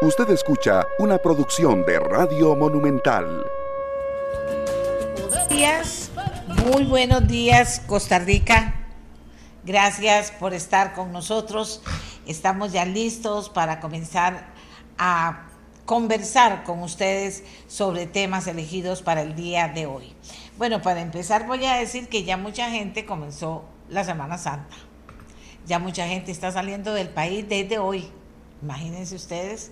Usted escucha una producción de Radio Monumental. Buenos días, muy buenos días Costa Rica. Gracias por estar con nosotros. Estamos ya listos para comenzar a conversar con ustedes sobre temas elegidos para el día de hoy. Bueno, para empezar voy a decir que ya mucha gente comenzó la Semana Santa. Ya mucha gente está saliendo del país desde hoy imagínense ustedes,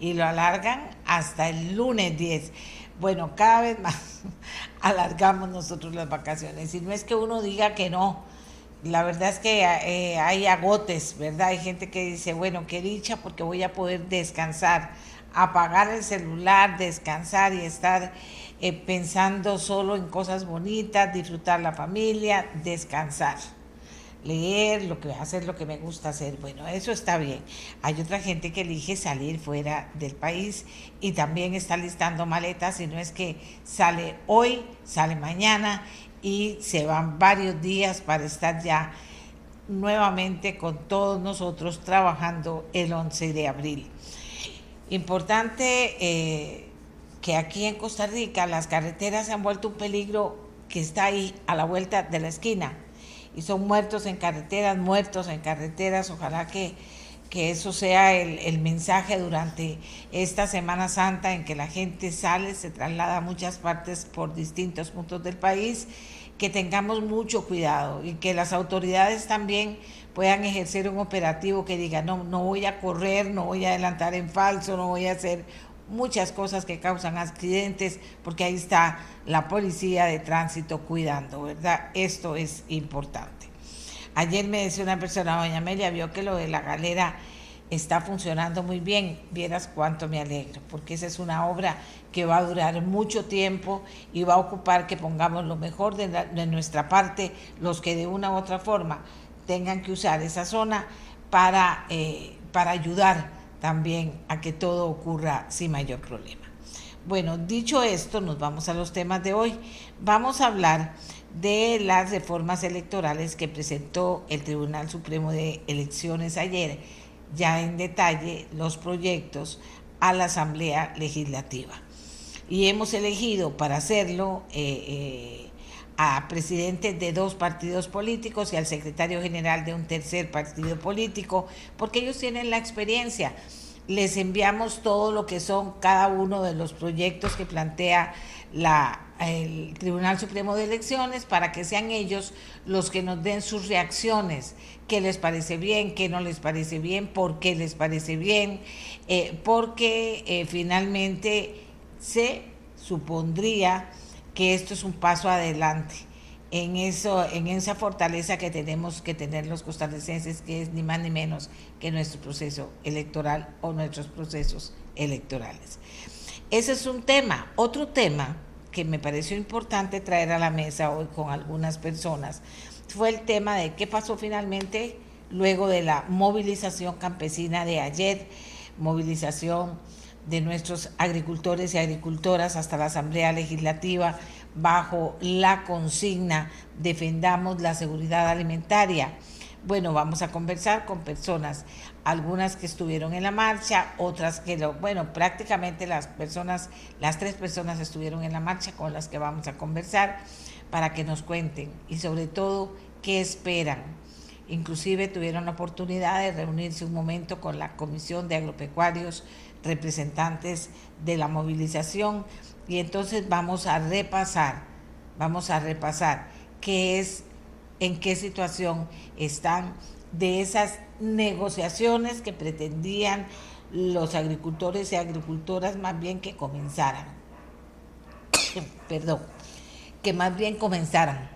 y lo alargan hasta el lunes 10. Bueno, cada vez más alargamos nosotros las vacaciones. Y no es que uno diga que no, la verdad es que eh, hay agotes, ¿verdad? Hay gente que dice, bueno, qué dicha porque voy a poder descansar, apagar el celular, descansar y estar eh, pensando solo en cosas bonitas, disfrutar la familia, descansar leer, lo que hacer lo que me gusta hacer. Bueno, eso está bien. Hay otra gente que elige salir fuera del país y también está listando maletas, y no es que sale hoy, sale mañana y se van varios días para estar ya nuevamente con todos nosotros trabajando el 11 de abril. Importante eh, que aquí en Costa Rica las carreteras se han vuelto un peligro que está ahí a la vuelta de la esquina y son muertos en carreteras, muertos en carreteras. Ojalá que, que eso sea el, el, mensaje durante esta Semana Santa en que la gente sale, se traslada a muchas partes por distintos puntos del país, que tengamos mucho cuidado y que las autoridades también puedan ejercer un operativo que diga, no, no voy a correr, no voy a adelantar en falso, no voy a hacer muchas cosas que causan accidentes, porque ahí está la policía de tránsito cuidando, ¿verdad? Esto es importante. Ayer me decía una persona, doña Amelia, vio que lo de la galera está funcionando muy bien, vieras cuánto me alegro, porque esa es una obra que va a durar mucho tiempo y va a ocupar que pongamos lo mejor de, nuestra parte, los que de una u otra forma tengan que usar esa zona para, eh, para ayudar también a que todo ocurra sin mayor problema. Bueno, dicho esto, nos vamos a los temas de hoy. Vamos a hablar de las reformas electorales que presentó el Tribunal Supremo de Elecciones ayer, ya en detalle los proyectos a la Asamblea Legislativa. Y hemos elegido para hacerlo eh, eh, a presidentes de dos partidos políticos y al secretario general de un tercer partido político, porque ellos tienen la experiencia. Les enviamos todo lo que son cada uno de los proyectos que plantea la, el Tribunal Supremo de Elecciones para que sean ellos los que nos den sus reacciones, qué les parece bien, qué no les parece bien, por qué les parece bien, eh, porque eh, finalmente se supondría que esto es un paso adelante en eso, en esa fortaleza que tenemos que tener los costarricenses, que es ni más ni menos que nuestro proceso electoral o nuestros procesos electorales. Ese es un tema. Otro tema que me pareció importante traer a la mesa hoy con algunas personas fue el tema de qué pasó finalmente luego de la movilización campesina de ayer, movilización de nuestros agricultores y agricultoras hasta la Asamblea Legislativa bajo la consigna Defendamos la seguridad alimentaria. Bueno, vamos a conversar con personas, algunas que estuvieron en la marcha, otras que lo, bueno, prácticamente las personas, las tres personas estuvieron en la marcha con las que vamos a conversar para que nos cuenten y sobre todo qué esperan. Inclusive tuvieron la oportunidad de reunirse un momento con la Comisión de Agropecuarios representantes de la movilización y entonces vamos a repasar, vamos a repasar qué es, en qué situación están de esas negociaciones que pretendían los agricultores y agricultoras más bien que comenzaran, perdón, que más bien comenzaran.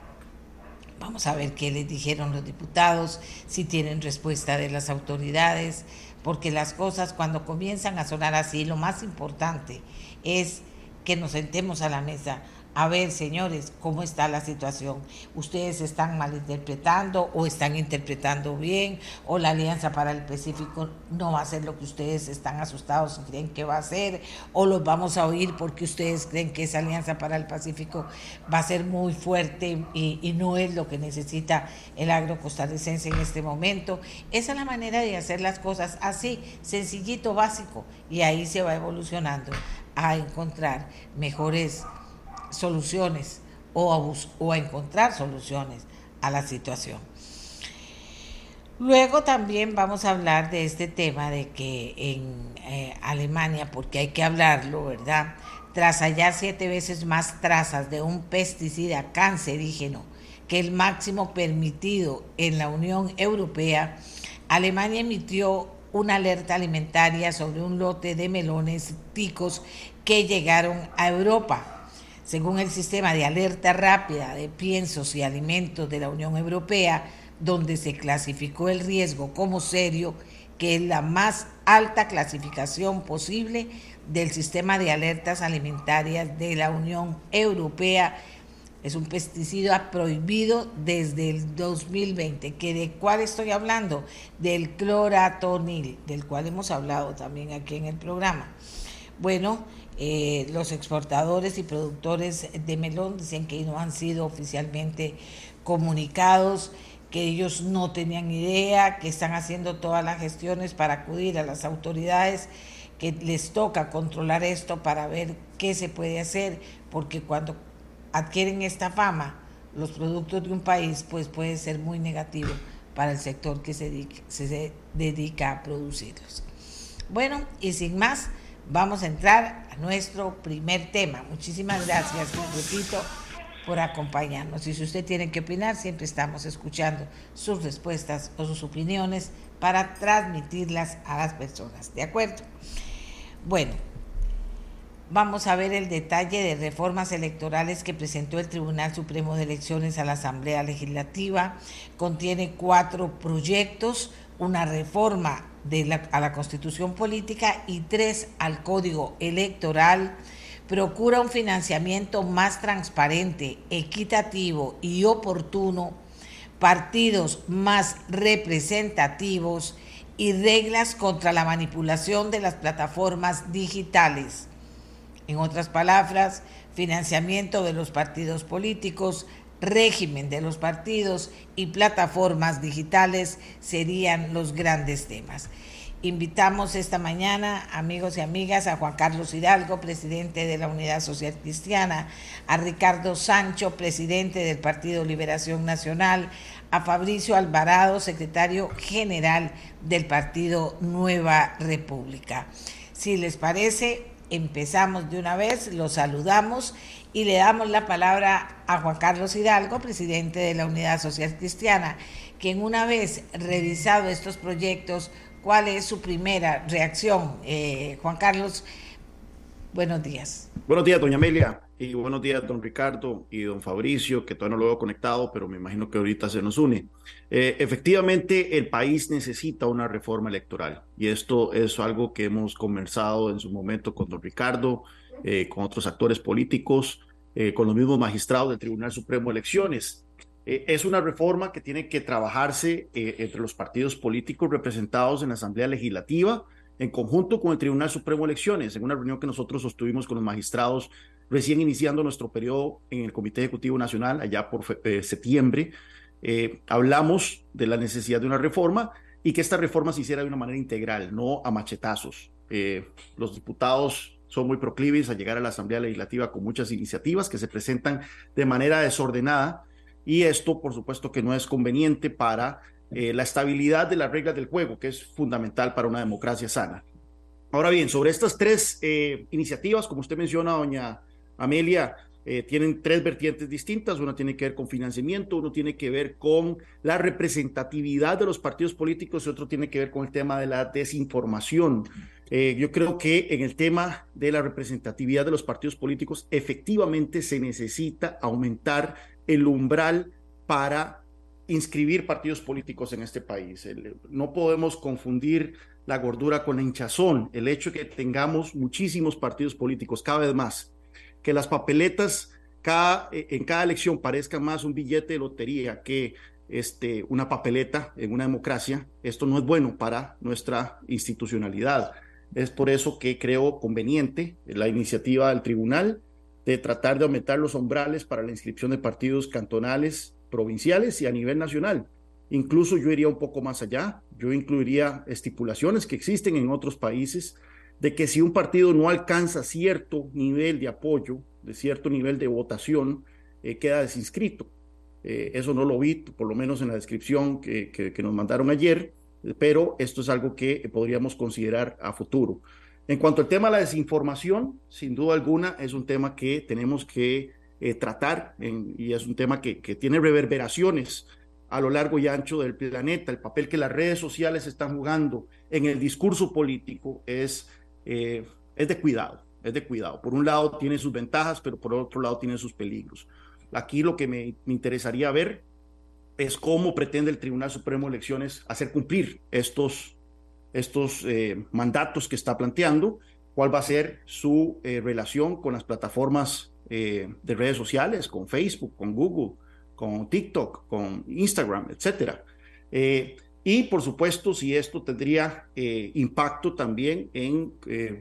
Vamos a ver qué les dijeron los diputados, si tienen respuesta de las autoridades, porque las cosas cuando comienzan a sonar así, lo más importante es que nos sentemos a la mesa a ver, señores, cómo está la situación. Ustedes están malinterpretando o están interpretando bien, o la Alianza para el Pacífico no va a ser lo que ustedes están asustados y creen que va a ser, o los vamos a oír porque ustedes creen que esa Alianza para el Pacífico va a ser muy fuerte y, y no es lo que necesita el agro costarricense en este momento. Esa es la manera de hacer las cosas así, sencillito, básico, y ahí se va evolucionando a encontrar mejores soluciones o a, o a encontrar soluciones a la situación. Luego también vamos a hablar de este tema de que en eh, Alemania, porque hay que hablarlo, ¿verdad? Tras hallar siete veces más trazas de un pesticida cancerígeno que el máximo permitido en la Unión Europea, Alemania emitió una alerta alimentaria sobre un lote de melones ticos que llegaron a Europa según el sistema de alerta rápida de piensos y alimentos de la Unión Europea, donde se clasificó el riesgo como serio, que es la más alta clasificación posible del sistema de alertas alimentarias de la Unión Europea. Es un pesticida prohibido desde el 2020. ¿Que ¿De cuál estoy hablando? Del cloratonil, del cual hemos hablado también aquí en el programa. Bueno, eh, los exportadores y productores de melón dicen que no han sido oficialmente comunicados, que ellos no tenían idea, que están haciendo todas las gestiones para acudir a las autoridades, que les toca controlar esto para ver qué se puede hacer, porque cuando adquieren esta fama, los productos de un país, pues puede ser muy negativo para el sector que se se dedica a producirlos. Bueno, y sin más, vamos a entrar a nuestro primer tema. Muchísimas gracias, repito, por acompañarnos. Y si usted tiene que opinar, siempre estamos escuchando sus respuestas o sus opiniones para transmitirlas a las personas. ¿De acuerdo? Bueno, vamos a ver el detalle de reformas electorales que presentó el Tribunal Supremo de Elecciones a la Asamblea Legislativa. Contiene cuatro proyectos, una reforma a la Constitución Política y tres al Código Electoral, procura un financiamiento más transparente, equitativo y oportuno, partidos más representativos y reglas contra la manipulación de las plataformas digitales. En otras palabras, financiamiento de los partidos políticos, régimen de los partidos y plataformas digitales serían los grandes temas. Invitamos esta mañana, amigos y amigas, a Juan Carlos Hidalgo, presidente de la Unidad Social Cristiana, a Ricardo Sancho, presidente del Partido Liberación Nacional, a Fabricio Alvarado, secretario general del Partido Nueva República. Si les parece, empezamos de una vez, los saludamos y le damos la palabra a Juan Carlos Hidalgo, presidente de la Unidad Social Cristiana, quien una vez revisado estos proyectos, ¿cuál es su primera reacción? Eh, Juan Carlos, buenos días. Buenos días, doña Amelia, y buenos días, don Ricardo y don Fabricio, que todavía no lo veo conectado, pero me imagino que ahorita se nos une. Eh, efectivamente, el país necesita una reforma electoral, y esto es algo que hemos conversado en su momento con don Ricardo, eh, con otros actores políticos, eh, con los mismos magistrados del Tribunal Supremo de Elecciones. Eh, es una reforma que tiene que trabajarse entre los partidos políticos representados en la Asamblea Legislativa, en conjunto con el Tribunal Supremo de Elecciones, en una reunión que nosotros sostuvimos con los magistrados recién iniciando nuestro periodo en el Comité Ejecutivo Nacional, allá por septiembre. hablamos de la necesidad de una reforma y que esta reforma se hiciera de una manera integral, no a machetazos. los diputados son muy proclives a llegar a la Asamblea Legislativa con muchas iniciativas que se presentan de manera desordenada y esto, por supuesto, que no es conveniente para eh, la estabilidad de las reglas del juego, que es fundamental para una democracia sana. Ahora bien, sobre estas tres eh, iniciativas, como usted menciona, doña Amelia, eh, tienen tres vertientes distintas. Una tiene que ver con financiamiento, uno tiene que ver con la representatividad de los partidos políticos y otro tiene que ver con el tema de la desinformación. Eh, yo creo que en el tema de la representatividad de los partidos políticos, efectivamente se necesita aumentar el umbral para inscribir partidos políticos en este país. no podemos confundir la gordura con la hinchazón. El hecho de que tengamos muchísimos partidos políticos, cada vez más, que las papeletas cada, en cada elección parezca más un billete de lotería que este, una papeleta en una democracia, esto no es bueno para nuestra institucionalidad. Es por eso que creo conveniente la iniciativa del tribunal de tratar de aumentar los umbrales para la inscripción de partidos cantonales, provinciales y a nivel nacional. Incluso yo iría un poco más allá, yo incluiría estipulaciones que existen en otros países de que si un partido no alcanza cierto nivel de apoyo, de cierto nivel de votación, eh, queda desinscrito. Eh, eso no lo vi, por lo menos en la descripción que, que nos mandaron ayer, pero esto es algo que podríamos considerar a futuro. En cuanto al tema de la desinformación, sin duda alguna es un tema que tenemos que eh, tratar y es un tema que, tiene reverberaciones a lo largo y ancho del planeta. El papel que las redes sociales están jugando en el discurso político es, eh, es de cuidado, es de cuidado. Por un lado tiene sus ventajas, pero por otro lado tiene sus peligros. Aquí lo que me, me interesaría ver es cómo pretende el Tribunal Supremo de Elecciones hacer cumplir estos estos eh, mandatos que está planteando, cuál va a ser su eh, relación con las plataformas eh, de redes sociales, con Facebook, con Google, con TikTok, con Instagram, etcétera. y por supuesto, si esto tendría impacto también en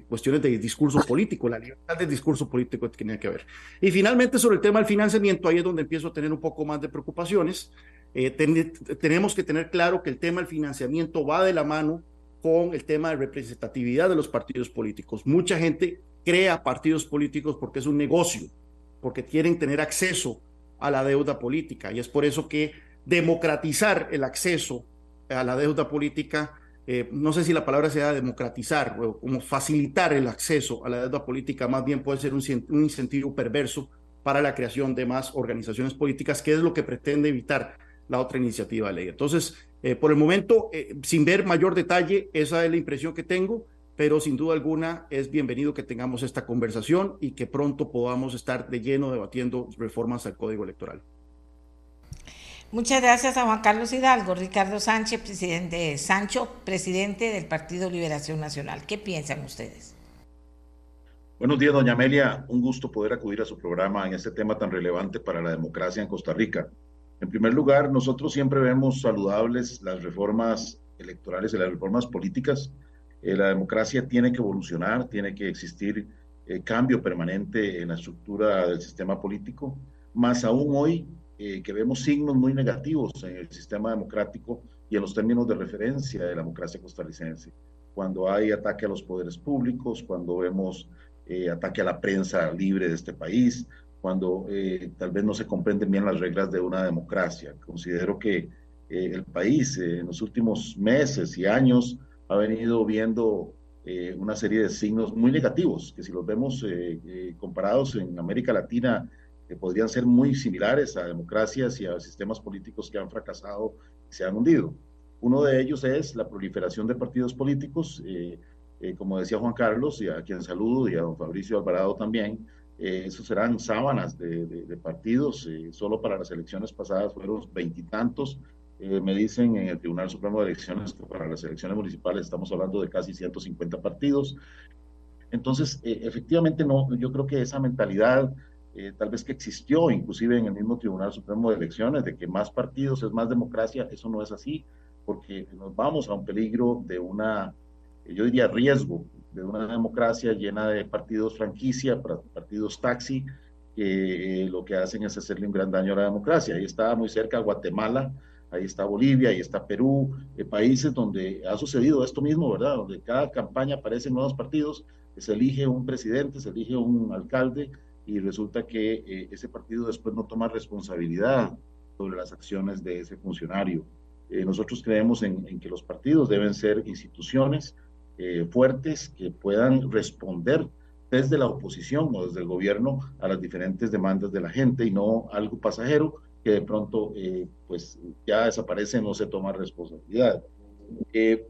cuestiones de discurso político, la libertad del discurso político que tiene que ver. Y finalmente, sobre el tema del financiamiento, ahí es donde empiezo a tener un poco más de preocupaciones. Tenemos que tener claro que el tema del financiamiento va de la mano con el tema de representatividad de los partidos políticos. Mucha gente crea partidos políticos porque es un negocio, porque quieren tener acceso a la deuda política. Y es por eso que democratizar el acceso a la deuda política, eh, no sé si la palabra sea democratizar o como facilitar el acceso a la deuda política, más bien puede ser un, un incentivo perverso para la creación de más organizaciones políticas, que es lo que pretende evitar la otra iniciativa de ley. Entonces, eh, por el momento, eh, sin ver mayor detalle, esa es la impresión que tengo, pero sin duda alguna es bienvenido que tengamos esta conversación y que pronto podamos estar de lleno debatiendo reformas al Código Electoral. Muchas gracias a Juan Carlos Hidalgo, Ricardo Sánchez, presidente Sancho, presidente del Partido Liberación Nacional. ¿Qué piensan ustedes? Buenos días, doña Amelia. Un gusto poder acudir a su programa en este tema tan relevante para la democracia en Costa Rica. En primer lugar, nosotros siempre vemos saludables las reformas electorales y las reformas políticas. Eh, la democracia tiene que evolucionar, tiene que existir eh, cambio permanente en la estructura del sistema político, más aún hoy eh, que vemos signos muy negativos en el sistema democrático y en los términos de referencia de la democracia costarricense. Cuando hay ataque a los poderes públicos, cuando vemos ataque a la prensa libre de este país, cuando eh, tal vez no se comprenden bien las reglas de una democracia. Considero que eh, el país eh, en los últimos meses y años ha venido viendo una serie de signos muy negativos, que si los vemos comparados en América Latina, podrían ser muy similares a democracias y a sistemas políticos que han fracasado y se han hundido. Uno de ellos es la proliferación de partidos políticos, como decía Juan Carlos, y a quien saludo, y a don Fabricio Alvarado también, eh, eso serán sábanas de, partidos. Eh, solo para las elecciones pasadas fueron veintitantos. Eh, me dicen en el Tribunal Supremo de Elecciones que para las elecciones municipales estamos hablando de casi 150 partidos. Entonces, efectivamente, no, yo creo que esa mentalidad tal vez que existió inclusive en el mismo Tribunal Supremo de Elecciones, de que más partidos es más democracia, eso no es así, porque nos vamos a un peligro de una, yo diría, riesgo de una democracia llena de partidos franquicia, partidos taxi, que eh, lo que hacen es hacerle un gran daño a la democracia. Ahí está muy cerca Guatemala, ahí está Bolivia, ahí está Perú, eh, países donde ha sucedido esto mismo, ¿verdad? Donde cada campaña aparecen nuevos partidos, se elige un presidente, se elige un alcalde y resulta que eh, ese partido después no toma responsabilidad sobre las acciones de ese funcionario. nosotros creemos en que los partidos deben ser instituciones eh, fuertes que puedan responder desde la oposición o desde el gobierno a las diferentes demandas de la gente y no algo pasajero que de pronto eh, pues ya desaparece, no se toma responsabilidad. Eh,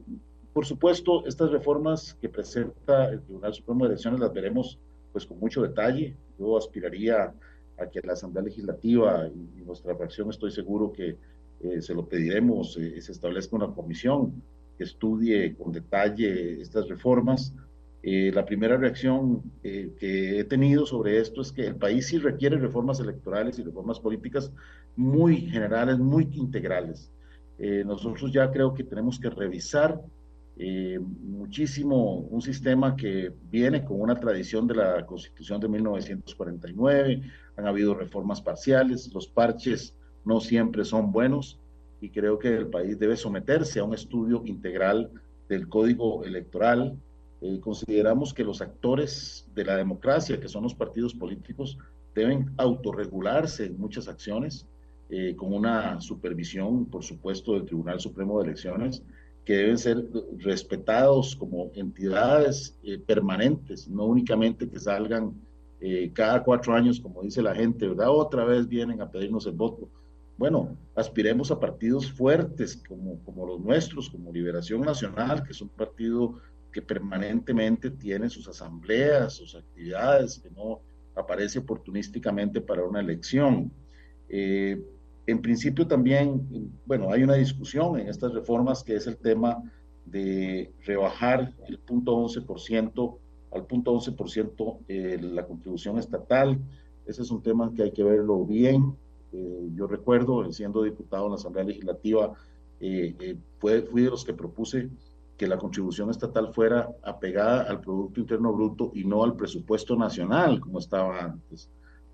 por supuesto, estas reformas que presenta el Tribunal Supremo de Elecciones las veremos pues con mucho detalle. Yo aspiraría a que la Asamblea Legislativa y, nuestra fracción estoy seguro que se lo pediremos, se establezca una comisión estudie con detalle estas reformas Eh, la primera reacción eh, que he tenido sobre esto es que el país sí requiere reformas electorales y reformas políticas muy generales, muy integrales. Eh, nosotros ya creo que tenemos que revisar muchísimo un sistema que viene con una tradición de la Constitución de 1949, han habido reformas parciales, los parches no siempre son buenos y creo que el país debe someterse a un estudio integral del código electoral, eh, consideramos que los actores de la democracia, que son los partidos políticos, deben autorregularse en muchas acciones, eh, con una supervisión, por supuesto, del Tribunal Supremo de Elecciones, que deben ser respetados como entidades eh, permanentes, no únicamente que salgan cada cuatro años, como dice la gente, ¿verdad? Otra vez vienen a pedirnos el voto. Bueno, aspiremos a partidos fuertes como, como los nuestros, como Liberación Nacional, que es un partido que permanentemente tiene sus asambleas, sus actividades, que no aparece oportunísticamente para una elección. Eh, en principio también, bueno, hay una discusión en estas reformas que es el tema de rebajar el punto 11% al punto 11% eh, la contribución estatal. Ese es un tema que hay que verlo bien. Eh, yo recuerdo, siendo diputado en la Asamblea Legislativa, fue, fui de los que propuse que la contribución estatal fuera apegada al Producto Interno Bruto y no al presupuesto nacional, como estaba antes.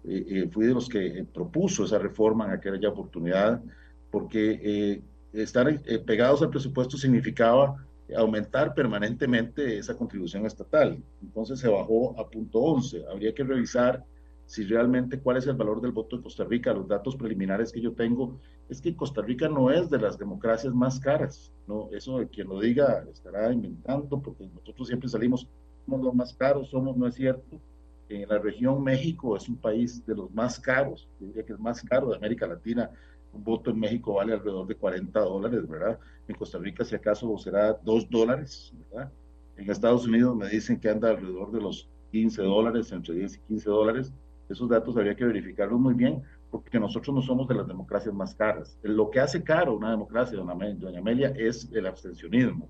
Eh, eh, fui de los que propuso esa reforma en aquella oportunidad, porque eh, estar pegados al presupuesto significaba aumentar permanentemente esa contribución estatal. Entonces se bajó a punto 11. Habría que revisar si realmente cuál es el valor del voto de Costa Rica. Los datos preliminares que yo tengo es que Costa Rica no es de las democracias más caras. No, eso de quien lo diga estará inventando, porque nosotros siempre salimos, somos los más caros, somos, no es cierto. En la región México es un país de los más caros, diría que es más caro de América Latina. Un voto en México vale alrededor de 40 dólares, ¿verdad? En Costa Rica, si acaso, será 2 dólares, ¿verdad? En Estados Unidos me dicen que anda alrededor de los 15 dólares, entre 10 y 15 dólares esos datos habría que verificarlos muy bien porque nosotros no somos de las democracias más caras. Lo que hace caro una democracia, doña Amelia, es el abstencionismo,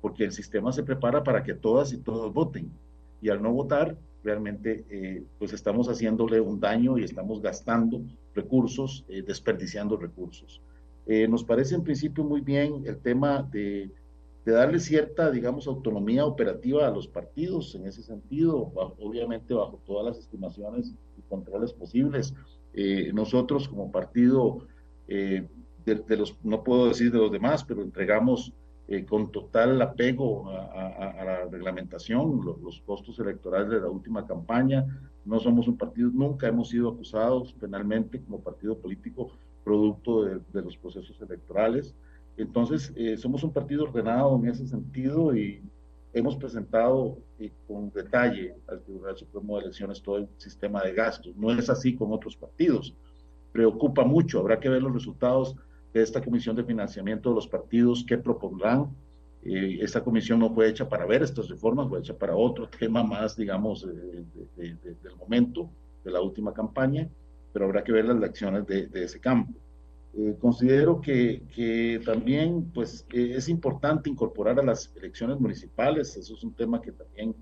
porque el sistema se prepara para que todas y todos voten. Y al no votar, realmente eh, pues estamos haciéndole un daño y estamos gastando recursos, eh, desperdiciando recursos. Eh, nos parece en principio muy bien el tema de de darle cierta, digamos, autonomía operativa a los partidos en ese sentido, obviamente bajo todas las estimaciones controles posibles. Eh, nosotros como partido, eh, de, los, no puedo decir de los demás, pero entregamos eh, con total apego a, la reglamentación los, costos electorales de la última campaña. No somos un partido, nunca hemos sido acusados penalmente como partido político producto de los procesos electorales. Entonces, somos un partido ordenado en ese sentido y hemos presentado eh, con detalle al Tribunal Supremo de Elecciones todo el sistema de gastos. No es así con otros partidos. Preocupa mucho. Habrá que ver los resultados de esta comisión de financiamiento de los partidos que propondrán. Eh, esta comisión no fue hecha para ver estas reformas, fue hecha para otro tema más, digamos, del momento, de la última campaña, pero habrá que ver las acciones de ese campo. Eh, considero que, que, también pues, eh, es importante incorporar a las elecciones municipales, eso es un tema que también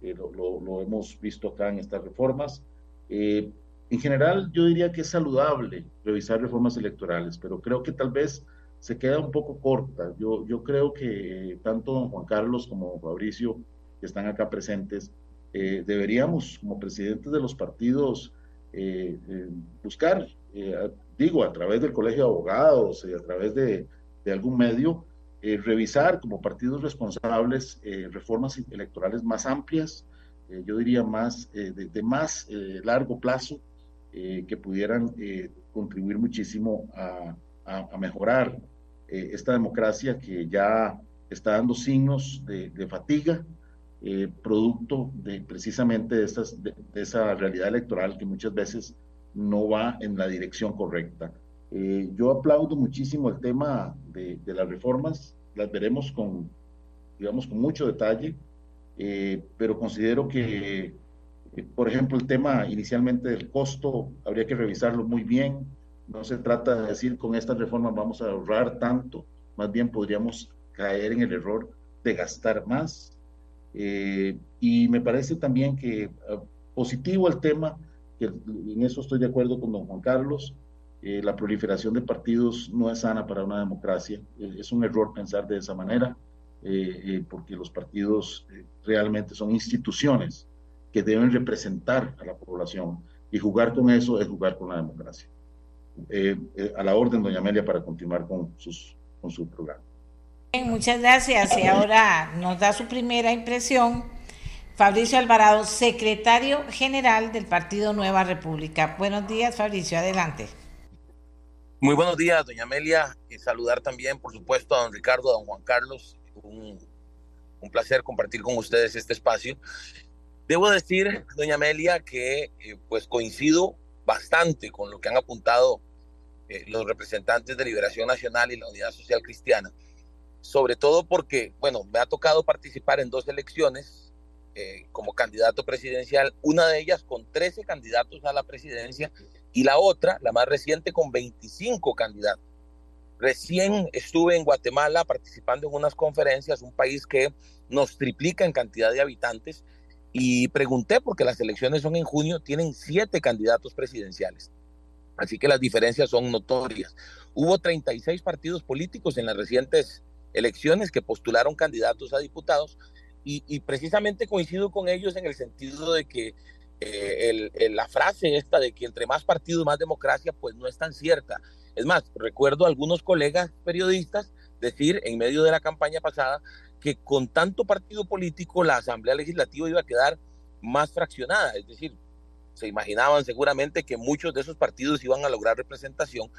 eh, lo, lo, hemos visto acá en estas reformas. en general, yo diría que es saludable revisar reformas electorales, pero creo que tal vez se queda un poco corta. Yo, yo creo que tanto don Juan Carlos como don Fabricio, que están acá presentes, deberíamos, como presidentes de los partidos, buscar digo, a través del Colegio de Abogados y a través de, algún medio, eh, revisar como partidos responsables eh, reformas electorales más amplias, eh, yo diría más de, más largo plazo, que pudieran contribuir muchísimo a, mejorar esta democracia que ya está dando signos de, fatiga, producto de precisamente de, estas, de esa realidad electoral que muchas veces no va en la dirección correcta. Eh, yo aplaudo muchísimo el tema de, las reformas, las veremos con, digamos, con mucho detalle, eh, pero considero que, eh, por ejemplo, el tema inicialmente del costo, habría que revisarlo muy bien. No se trata de decir con estas reformas vamos a ahorrar tanto, más bien podríamos caer en el error de gastar más. y me parece también que positivo el tema, que en eso estoy de acuerdo con don Juan Carlos, la proliferación de partidos no es sana para una democracia, es un error pensar de esa manera. porque los partidos realmente son instituciones que deben representar a la población y jugar con eso es jugar con la democracia. Eh, eh, a la orden, doña Amelia, para continuar con, sus, con su programa. muchas gracias. Y ahora nos da su primera impresión Fabricio Alvarado, secretario general del Partido Nueva República. Buenos días, Fabricio, adelante. Muy buenos días, doña Amelia, y saludar también, por supuesto, a don Ricardo, a don Juan Carlos. Un, placer compartir con ustedes este espacio. Debo decir, doña Amelia, que eh, pues coincido bastante con lo que han apuntado eh, los representantes de Liberación Nacional y la Unidad Social Cristiana, sobre todo porque, bueno, me ha tocado participar en dos elecciones eh, como candidato presidencial, una de ellas con 13 candidatos a la presidencia y la otra, la más reciente, con 25 candidatos. Recién estuve en Guatemala participando en unas conferencias, un país que nos triplica en cantidad de habitantes, y pregunté, porque las elecciones son en junio, tienen siete candidatos presidenciales. Así que las diferencias son notorias. Hubo 36 partidos políticos en las recientes elecciones que postularon candidatos a diputados y, precisamente coincido con ellos en el sentido de que eh, la frase esta de que entre más partidos más democracia pues no es tan cierta. Es más, recuerdo a algunos colegas periodistas decir en medio de la campaña pasada que con tanto partido político la Asamblea Legislativa iba a quedar más fraccionada, es decir, se imaginaban seguramente que muchos de esos partidos iban a lograr representación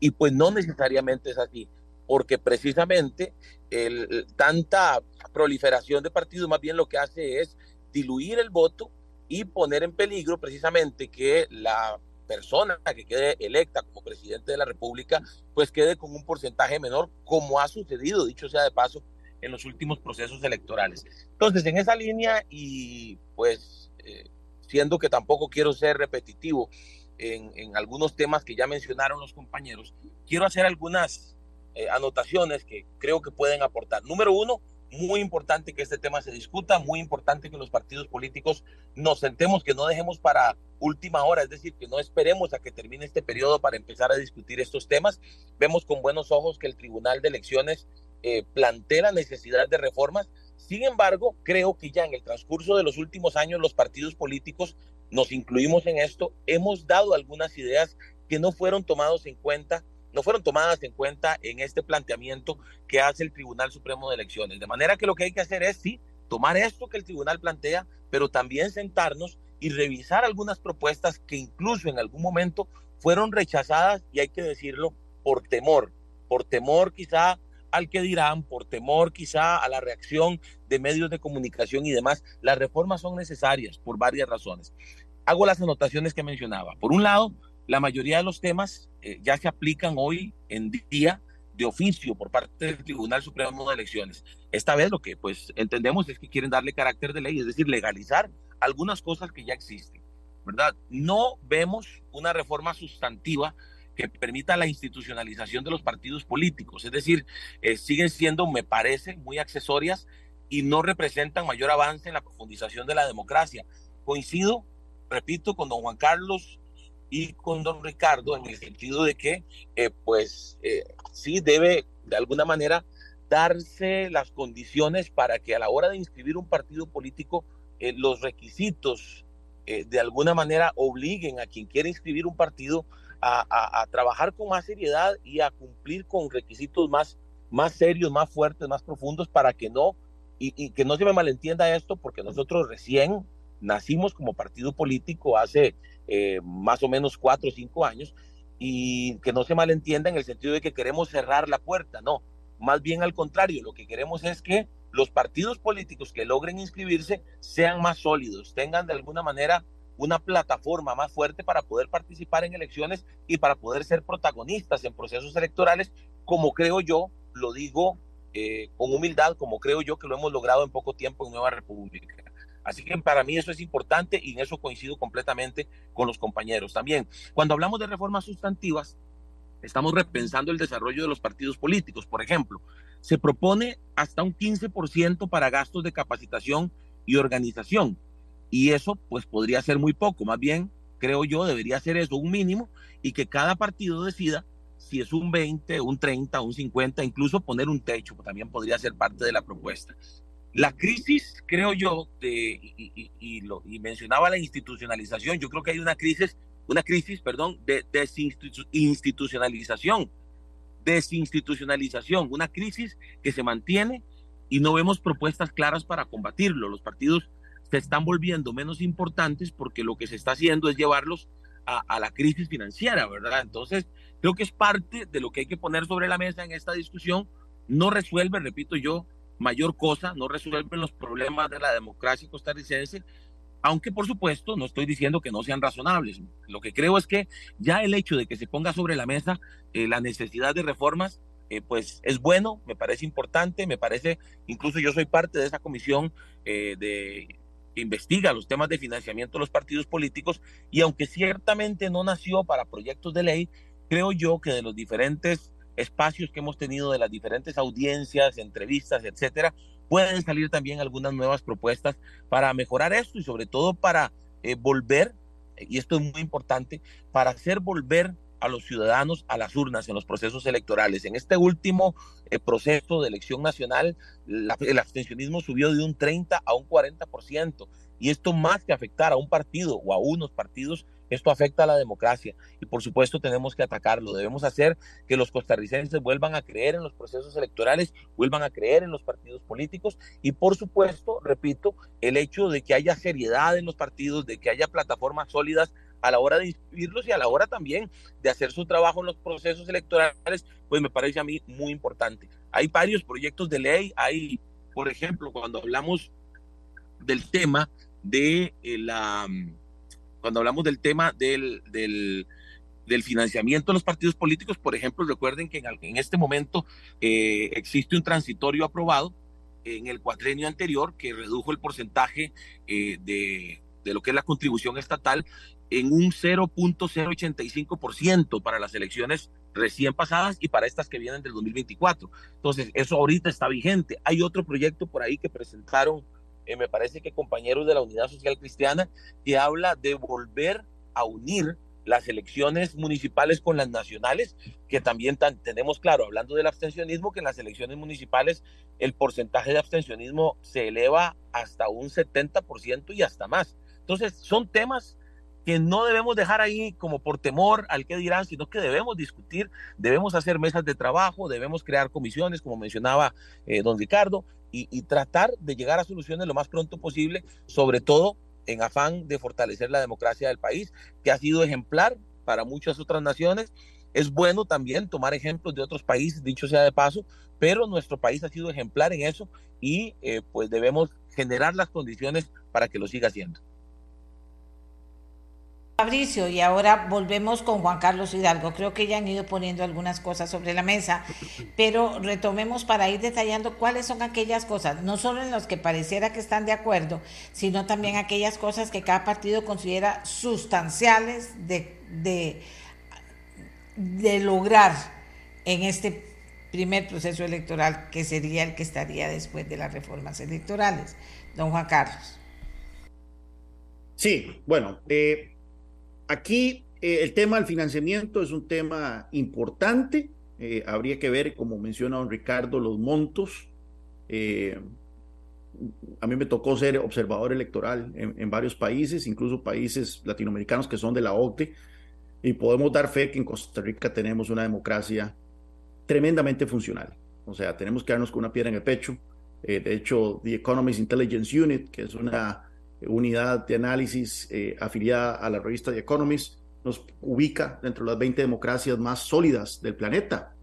y pues no necesariamente es así, porque precisamente el, tanta proliferación de partidos más bien lo que hace es diluir el voto y poner en peligro precisamente que la persona que quede electa como presidente de la República pues quede con un porcentaje menor, como ha sucedido, dicho sea de paso, en los últimos procesos electorales. Entonces, en esa línea y pues eh, siendo que tampoco quiero ser repetitivo en, en, algunos temas que ya mencionaron los compañeros, quiero hacer algunas eh, anotaciones que creo que pueden aportar. Número uno, muy importante que este tema se discuta, muy importante que los partidos políticos nos sentemos, que no dejemos para última hora, es decir, que no esperemos a que termine este periodo para empezar a discutir estos temas. Vemos con buenos ojos que el Tribunal de Elecciones eh, plantea la necesidad de reformas. Sin embargo, creo que ya en el transcurso de los últimos años los partidos políticos nos incluimos en esto, hemos dado algunas ideas que no fueron tomados en cuenta, no fueron tomadas en cuenta en este planteamiento que hace el Tribunal Supremo de Elecciones. De manera que lo que hay que hacer es sí tomar esto que el tribunal plantea, pero también sentarnos y revisar algunas propuestas que incluso en algún momento fueron rechazadas y hay que decirlo por temor, por temor quizá al que dirán, por temor quizá a la reacción de medios de comunicación y demás, las reformas son necesarias por varias razones. Hago las anotaciones que mencionaba. Por un lado, la mayoría de los temas eh, ya se aplican hoy en día de oficio por parte del Tribunal Supremo de Elecciones. Esta vez lo que pues entendemos es que quieren darle carácter de ley, es decir, legalizar algunas cosas que ya existen, ¿verdad? No vemos una reforma sustantiva que permita la institucionalización de los partidos políticos. Es decir, eh, siguen siendo, me parece, muy accesorias y no representan mayor avance en la profundización de la democracia. Coincido, repito, con don Juan Carlos y con don Ricardo en el sentido de que, eh, pues, eh, sí debe de alguna manera darse las condiciones para que a la hora de inscribir un partido político, los requisitos de alguna manera obliguen a quien quiere inscribir un partido a, trabajar con más seriedad y a cumplir con requisitos más, más serios, más fuertes, más profundos para que no, y, que no se me malentienda esto, porque nosotros recién nacimos como partido político hace eh, más o menos cuatro o cinco años, y que no se malentienda en el sentido de que queremos cerrar la puerta, no, más bien al contrario, lo que queremos es que los partidos políticos que logren inscribirse sean más sólidos, tengan de alguna manera una plataforma más fuerte para poder participar en elecciones y para poder ser protagonistas en procesos electorales, como creo yo, lo digo eh, con humildad, como creo yo que lo hemos logrado en poco tiempo en Nueva República. Así que para mí eso es importante y en eso coincido completamente con los compañeros. También, cuando hablamos de reformas sustantivas, estamos repensando el desarrollo de los partidos políticos. Por ejemplo, se propone hasta un 15% para gastos de capacitación y organización. Y eso pues podría ser muy poco, más bien creo yo debería ser eso un mínimo y que cada partido decida si es un 20, un 30, un 50, incluso poner un techo, también podría ser parte de la propuesta. La crisis, creo yo, de, y, lo, y mencionaba la institucionalización, yo creo que hay una crisis, una crisis, perdón, de desinstitucionalización, desinstitucionalización, una crisis que se mantiene y no vemos propuestas claras para combatirlo. Los partidos se están volviendo menos importantes porque lo que se está haciendo es llevarlos a, a, la crisis financiera, ¿verdad? Entonces, creo que es parte de lo que hay que poner sobre la mesa en esta discusión. No resuelve, repito yo, mayor cosa, no resuelve los problemas de la democracia costarricense, aunque por supuesto no estoy diciendo que no sean razonables. Lo que creo es que ya el hecho de que se ponga sobre la mesa eh, la necesidad de reformas, eh, pues es bueno, me parece importante, me parece, incluso yo soy parte de esa comisión eh, que investiga los temas de financiamiento de los partidos políticos y aunque ciertamente no nació para proyectos de ley, creo yo que de los diferentes espacios que hemos tenido, de las diferentes audiencias, entrevistas, etcétera, pueden salir también algunas nuevas propuestas para mejorar esto y sobre todo para eh, volver, y esto es muy importante, para hacer volver a los ciudadanos a las urnas en los procesos electorales. En este último eh, proceso de elección nacional, el abstencionismo subió de un 30 a un 40%, y esto más que afectar a un partido o a unos partidos, esto afecta a la democracia y por supuesto tenemos que atacarlo. Debemos hacer que los costarricenses vuelvan a creer en los procesos electorales, vuelvan a creer en los partidos políticos y por supuesto, repito, el hecho de que haya seriedad en los partidos, de que haya plataformas sólidas a la hora de inscribirlos y a la hora también de hacer su trabajo en los procesos electorales, pues me parece a mí muy importante. Hay varios proyectos de ley, hay, por ejemplo, cuando hablamos del tema de eh, la cuando hablamos del tema del, del, financiamiento de los partidos políticos, por ejemplo, recuerden que en, este momento eh, existe un transitorio aprobado en el cuatrenio anterior que redujo el porcentaje eh, de, de lo que es la contribución estatal en un 0.085% para las elecciones recién pasadas y para estas que vienen del 2024. Entonces, eso ahorita está vigente. Hay otro proyecto por ahí que presentaron eh, me parece que compañeros de la Unidad Social Cristiana, que habla de volver a unir las elecciones municipales con las nacionales, que también tenemos claro, hablando del abstencionismo, que en las elecciones municipales el porcentaje de abstencionismo se eleva hasta un 70% y hasta más. Entonces, son temas que no debemos dejar ahí como por temor al que dirán, sino que debemos discutir, debemos hacer mesas de trabajo, debemos crear comisiones, como mencionaba eh, don Ricardo, y, tratar de llegar a soluciones lo más pronto posible, sobre todo en afán de fortalecer la democracia del país, que ha sido ejemplar para muchas otras naciones. Es bueno también tomar ejemplos de otros países, dicho sea de paso, pero nuestro país ha sido ejemplar en eso y eh, pues debemos generar las condiciones para que lo siga haciendo. Fabricio, y ahora volvemos con Juan Carlos Hidalgo. Creo que ya han ido poniendo algunas cosas sobre la mesa, pero retomemos para ir detallando cuáles son aquellas cosas, no solo en las que pareciera que están de acuerdo, sino también aquellas cosas que cada partido considera sustanciales de, de, de lograr en este primer proceso electoral, que sería el que estaría después de las reformas electorales. Don Juan Carlos. Sí, bueno, eh, Aquí eh, el tema del financiamiento es un tema importante. Eh, habría que ver, como menciona don Ricardo, los montos. Eh, a mí me tocó ser observador electoral en, varios países, incluso países latinoamericanos que son de la OCDE, y podemos dar fe que en Costa Rica tenemos una democracia tremendamente funcional. O sea, tenemos que darnos con una piedra en el pecho. de hecho, The Economist Intelligence Unit, que es una unidad de análisis eh, afiliada a la revista The Economist, nos ubica dentro de las 20 democracias más sólidas del planeta,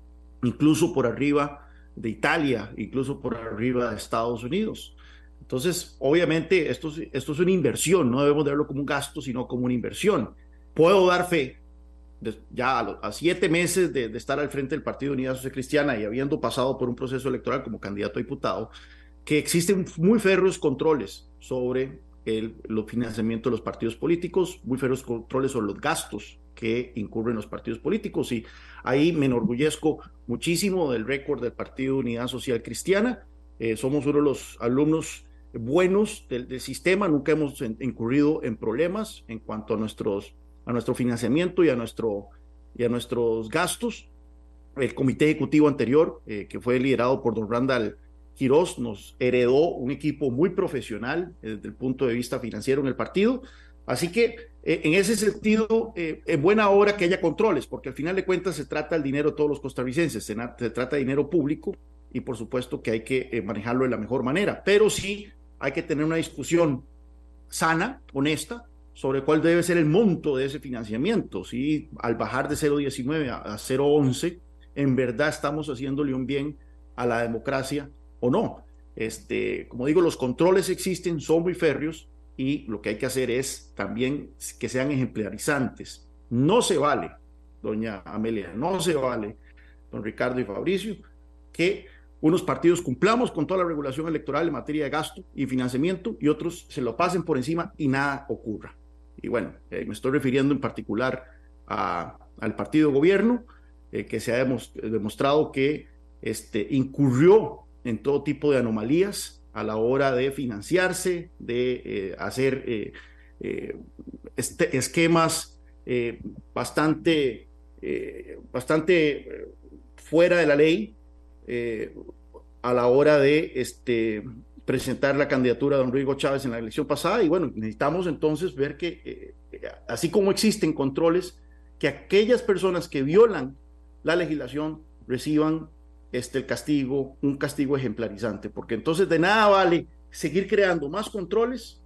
incluso por arriba de Italia, incluso por arriba de Estados Unidos. Entonces, obviamente, esto, esto es una inversión, no debemos verlo como un gasto, sino como una inversión. Puedo dar fe, ya a, siete meses de, de, estar al frente del Partido de Unidad Social Cristiana y habiendo pasado por un proceso electoral como candidato a diputado, que existen muy férreos controles sobre el, los financiamientos de los partidos políticos, muy feroz controles sobre los gastos que incurren los partidos políticos. Y ahí me enorgullezco muchísimo del récord del Partido Unidad Social Cristiana. Eh, somos uno de los alumnos buenos del, sistema, nunca hemos incurrido en problemas en cuanto a, nuestros, a nuestro financiamiento y a, nuestro, y a nuestros gastos. El comité ejecutivo anterior, eh, que fue liderado por don Randall Quiroz nos heredó un equipo muy profesional eh, desde el punto de vista financiero en el partido. Así que eh, en ese sentido, eh, en buena hora que haya controles, porque al final de cuentas se trata del dinero de todos los costarricenses, se, trata de dinero público y por supuesto que hay que manejarlo de la mejor manera, pero sí hay que tener una discusión sana, honesta, sobre cuál debe ser el monto de ese financiamiento. Si al bajar de 0,19 a 0,11, en verdad estamos haciéndole un bien a la democracia o no. Este, como digo, los controles existen, son muy férreos y lo que hay que hacer es también que sean ejemplarizantes. No se vale, doña Amelia, no se vale, don Ricardo y Fabricio, que unos partidos cumplamos con toda la regulación electoral en materia de gasto y financiamiento y otros se lo pasen por encima y nada ocurra. Y bueno, eh, me estoy refiriendo en particular al partido gobierno, eh, que se ha demostrado que este, incurrió en todo tipo de anomalías a la hora de financiarse, de eh, hacer eh, eh, este, esquemas bastante, bastante fuera de la ley a la hora de este, presentar la candidatura de don Rodrigo Chávez en la elección pasada. Y bueno, necesitamos entonces ver que, así como existen controles, que aquellas personas que violan la legislación reciban este, el castigo, un castigo ejemplarizante, porque entonces de nada vale seguir creando más controles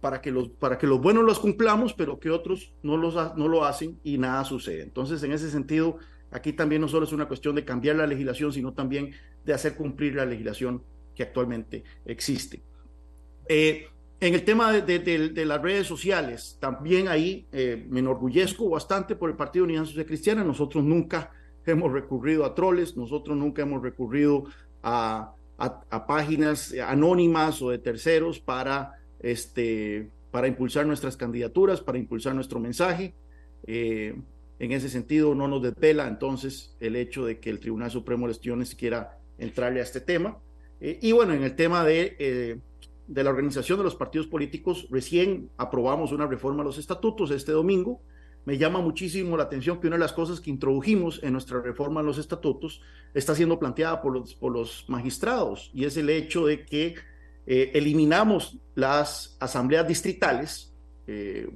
para que los, para que los buenos los cumplamos, pero que otros no, los, no lo hacen y nada sucede. Entonces, en ese sentido, aquí también no solo es una cuestión de cambiar la legislación, sino también de hacer cumplir la legislación que actualmente existe. Eh, en el tema de, las redes sociales, también ahí eh, me enorgullezco bastante por el Partido Unidad Social Cristiana. Nosotros nunca hemos recurrido a troles, nosotros nunca hemos recurrido a, a, páginas anónimas o de terceros para, este, para impulsar nuestras candidaturas, para impulsar nuestro mensaje. Eh, en ese sentido, no nos desvela entonces el hecho de que el Tribunal Supremo de Elecciones quiera entrarle a este tema. Eh, y bueno, en el tema de, eh, de la organización de los partidos políticos, recién aprobamos una reforma a los estatutos este domingo me llama muchísimo la atención que una de las cosas que introdujimos en nuestra reforma en los estatutos está siendo planteada por los, magistrados y es el hecho de que eh, eliminamos las asambleas distritales. Eh,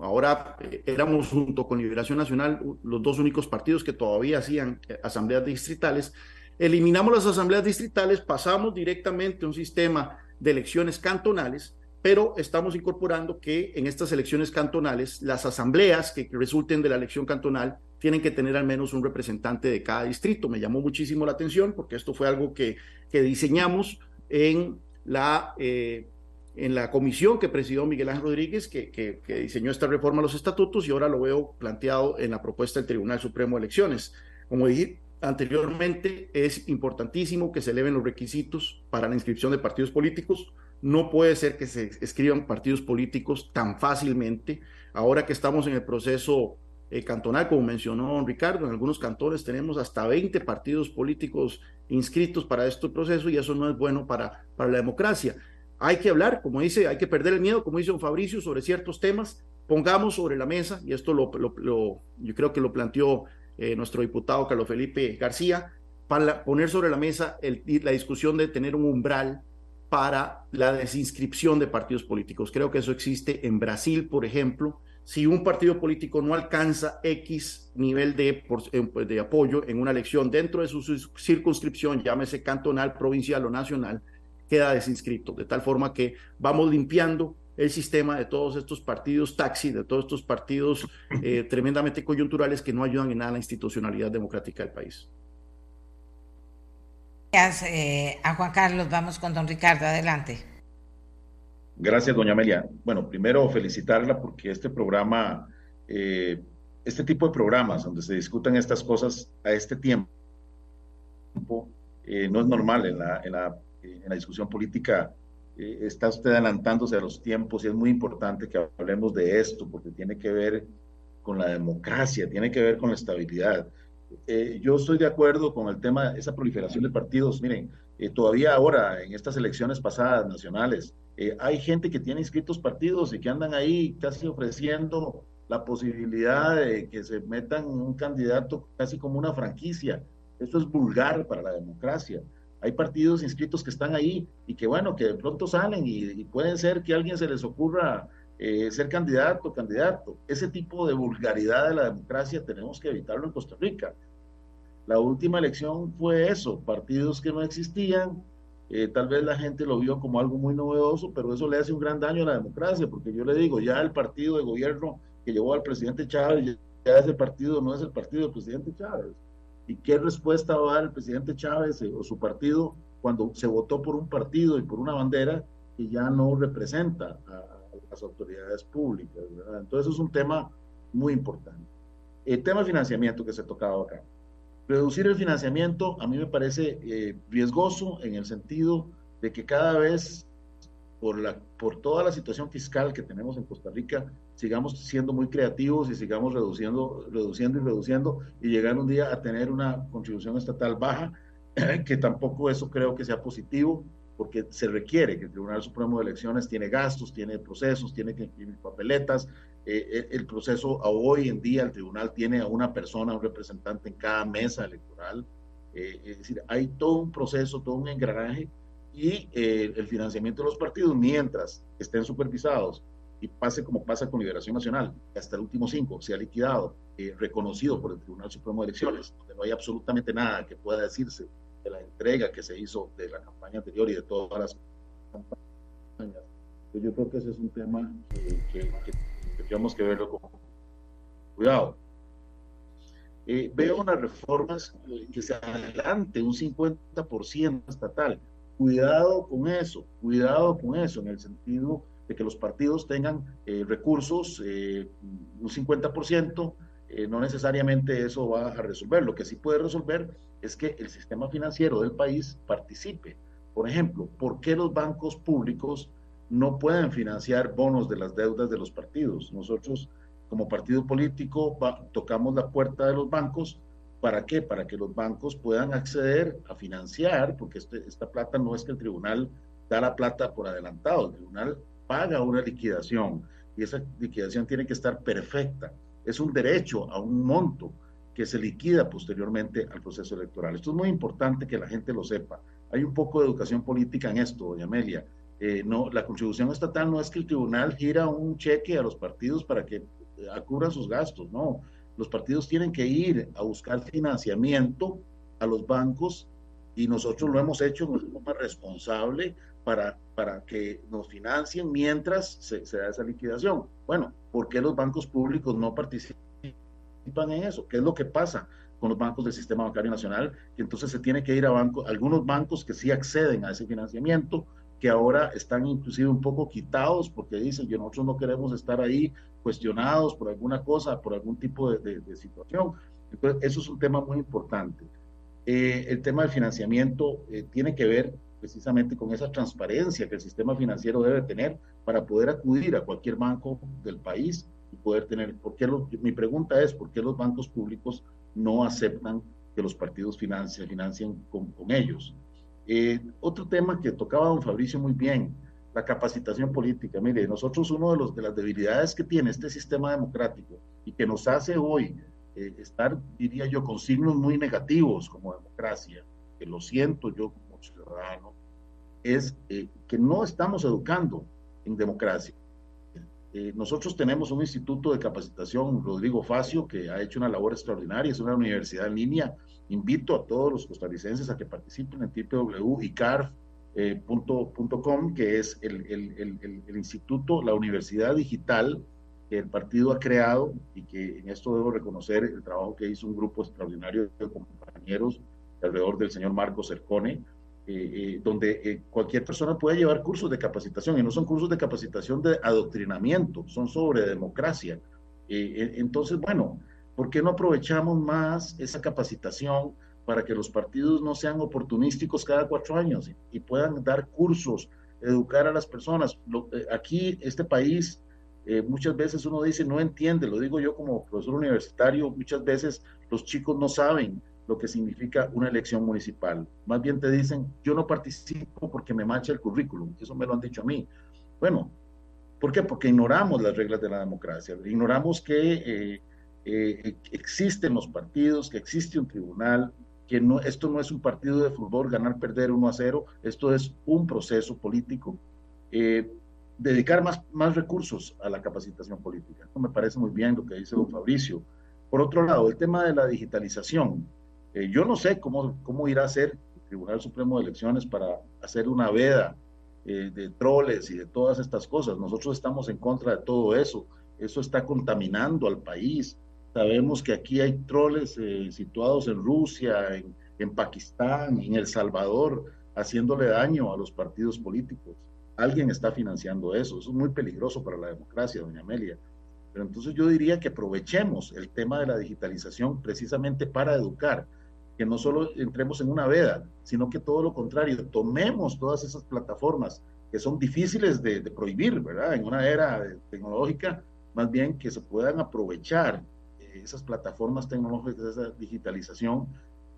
ahora eh, éramos junto con Liberación Nacional los dos únicos partidos que todavía hacían asambleas distritales. Eliminamos las asambleas distritales, pasamos directamente a un sistema de elecciones cantonales pero estamos incorporando que en estas elecciones cantonales, las asambleas que resulten de la elección cantonal tienen que tener al menos un representante de cada distrito. Me llamó muchísimo la atención porque esto fue algo que, que diseñamos en la, eh, en la comisión que presidió Miguel Ángel Rodríguez, que, que, que diseñó esta reforma a los estatutos y ahora lo veo planteado en la propuesta del Tribunal Supremo de Elecciones. Como dije anteriormente, es importantísimo que se eleven los requisitos para la inscripción de partidos políticos no puede ser que se escriban partidos políticos tan fácilmente. Ahora que estamos en el proceso eh, cantonal, como mencionó Ricardo, en algunos cantones tenemos hasta 20 partidos políticos inscritos para este proceso y eso no es bueno para, para la democracia. Hay que hablar, como dice, hay que perder el miedo, como dice don Fabricio, sobre ciertos temas. Pongamos sobre la mesa, y esto lo, yo creo que lo planteó eh, nuestro diputado Carlos Felipe García, para poner sobre la mesa la discusión de tener un umbral para la desinscripción de partidos políticos. Creo que eso existe en Brasil, por ejemplo. Si un partido político no alcanza X nivel de, pues, de apoyo en una elección dentro de su circunscripción, llámese cantonal, provincial o nacional, queda desinscrito. De tal forma que vamos limpiando el sistema de todos estos partidos taxi, de todos estos partidos eh, tremendamente coyunturales que no ayudan en nada a la institucionalidad democrática del país. Gracias eh, a Juan Carlos. Vamos con don Ricardo. Adelante. Gracias, doña Amelia. Bueno, primero felicitarla porque este programa, eh, este tipo de programas donde se discutan estas cosas a este tiempo, eh, no es normal en la, en la, en la discusión política. está usted adelantándose a los tiempos y es muy importante que hablemos de esto porque tiene que ver con la democracia, tiene que ver con la estabilidad. Eh, yo estoy de acuerdo con el tema, esa proliferación de partidos. Miren, eh, todavía ahora, en estas elecciones pasadas nacionales, eh, hay gente que tiene inscritos partidos y que andan ahí casi ofreciendo la posibilidad de que se metan un candidato casi como una franquicia. Esto es vulgar para la democracia. Hay partidos inscritos que están ahí y que bueno, que de pronto salen y, y pueden ser que a alguien se les ocurra eh, ser candidato, candidato. Ese tipo de vulgaridad de la democracia tenemos que evitarlo en Costa Rica. La última elección fue eso, partidos que no existían, eh, tal vez la gente lo vio como algo muy novedoso, pero eso le hace un gran daño a la democracia, porque yo le digo, ya el partido de gobierno que llevó al presidente Chávez, ya ese partido no es el partido del presidente Chávez. ¿Y qué respuesta va a dar el presidente Chávez eh, o su partido cuando se votó por un partido y por una bandera que ya no representa a, las autoridades públicas. Entonces es un tema muy importante. El tema de financiamiento que se tocaba acá. Reducir el financiamiento a mí me parece eh, riesgoso en el sentido de que cada vez, por, la, por toda la situación fiscal que tenemos en Costa Rica, sigamos siendo muy creativos y sigamos reduciendo, reduciendo y reduciendo y llegar un día a tener una contribución estatal baja, que tampoco eso creo que sea positivo porque se requiere que el Tribunal Supremo de Elecciones tiene gastos, tiene procesos, tiene que imprimir papeletas. Eh, el proceso hoy en día, el tribunal tiene a una persona, un representante en cada mesa electoral. Eh, es decir, hay todo un proceso, todo un engranaje y eh, el financiamiento de los partidos, mientras estén supervisados y pase como pasa con Liberación Nacional, hasta el último cinco se ha liquidado, reconocido por el Tribunal Supremo de Elecciones, donde no hay absolutamente nada que pueda decirse de la entrega que se hizo de la campaña anterior y de todas las campañas. Yo creo que ese es un tema que, tendríamos que verlo con cuidado. Eh, veo unas reformas que se adelante un 50% estatal. Cuidado con eso, cuidado con eso, en el sentido de que los partidos tengan eh, recursos, eh, un 50%, eh, no necesariamente eso va a resolver. Lo que sí puede resolver es que el sistema financiero del país participe. Por ejemplo, ¿por qué los bancos públicos no pueden financiar bonos de las deudas de los partidos? Nosotros, como partido político, tocamos la puerta de los bancos. ¿Para qué? Para que los bancos puedan acceder a financiar, porque este, esta plata no es que el tribunal da la plata por adelantado, el tribunal paga una liquidación y esa liquidación tiene que estar perfecta es un derecho a un monto que se liquida posteriormente al proceso electoral. Esto es muy importante que la gente lo sepa. Hay un poco de educación política en esto, doña Amelia. Eh, no, la contribución estatal no es que el tribunal gira un cheque a los partidos para que eh, acubran sus gastos, no. Los partidos tienen que ir a buscar financiamiento a los bancos y nosotros lo hemos hecho de forma responsable para, para que nos financien mientras se, se da esa liquidación. Bueno, ¿Por qué los bancos públicos no participan en eso? ¿Qué es lo que pasa con los bancos del Sistema Bancario Nacional? Que entonces se tiene que ir a bancos, algunos bancos que sí acceden a ese financiamiento, que ahora están inclusive un poco quitados porque dicen que nosotros no queremos estar ahí cuestionados por alguna cosa, por algún tipo de, situación. Entonces, eso es un tema muy importante. Eh, el tema del financiamiento eh, tiene que ver precisamente con esa transparencia que el sistema financiero debe tener para poder acudir a cualquier banco del país y poder tener, ¿por qué mi pregunta es, ¿por qué los bancos públicos no aceptan que los partidos financien, financien con, ellos? Eh, otro tema que tocaba don Fabricio muy bien, la capacitación política. Mire, nosotros uno de, los, de las debilidades que tiene este sistema democrático y que nos hace hoy eh, estar, diría yo, con signos muy negativos como democracia, que lo siento yo ciudadano es eh, que no estamos educando en democracia. Eh, nosotros tenemos un instituto de capacitación, Rodrigo Facio, que ha hecho una labor extraordinaria, es una universidad en línea. Invito a todos los costarricenses a que participen en www.icarf.com, eh, que es el, el, el, el, instituto, la universidad digital que el partido ha creado y que en esto debo reconocer el trabajo que hizo un grupo extraordinario de compañeros alrededor del señor Marcos Cercone, eh, eh, donde eh, cualquier persona puede llevar cursos de capacitación y no son cursos de capacitación de adoctrinamiento, son sobre democracia. entonces, bueno, ¿por qué no aprovechamos más esa capacitación para que los partidos no sean oportunísticos cada cuatro años y, puedan dar cursos, educar a las personas? aquí, este país muchas veces uno dice, no entiende, lo digo yo como profesor universitario, muchas veces los chicos no saben lo que significa una elección municipal. Más bien te dicen, yo no participo porque me mancha el currículum. Eso me lo han dicho a mí. Bueno, ¿por qué? Porque ignoramos las reglas de la democracia. Ignoramos que eh, eh, existen los partidos, que existe un tribunal, que no, esto no es un partido de fútbol, ganar, perder 1 a 0, esto es un proceso político. Eh, dedicar más, más recursos a la capacitación política. Esto me parece muy bien lo que dice don Fabricio. Por otro lado, el tema de la digitalización. Eh, yo no sé cómo, cómo irá a ser el Tribunal Supremo de Elecciones para hacer una veda eh, de troles y de todas estas cosas. Nosotros estamos en contra de todo eso. Eso está contaminando al país. Sabemos que aquí hay troles eh, situados en Rusia, en, en Pakistán, en El Salvador, haciéndole daño a los partidos políticos. Alguien está financiando eso. Eso es muy peligroso para la democracia, doña Amelia. Pero entonces yo diría que aprovechemos el tema de la digitalización precisamente para educar, que no solo entremos en una veda, sino que todo lo contrario, tomemos todas esas plataformas que son difíciles de, prohibir, ¿verdad? En una era tecnológica, más bien que se puedan aprovechar eh, esas plataformas tecnológicas, esa digitalización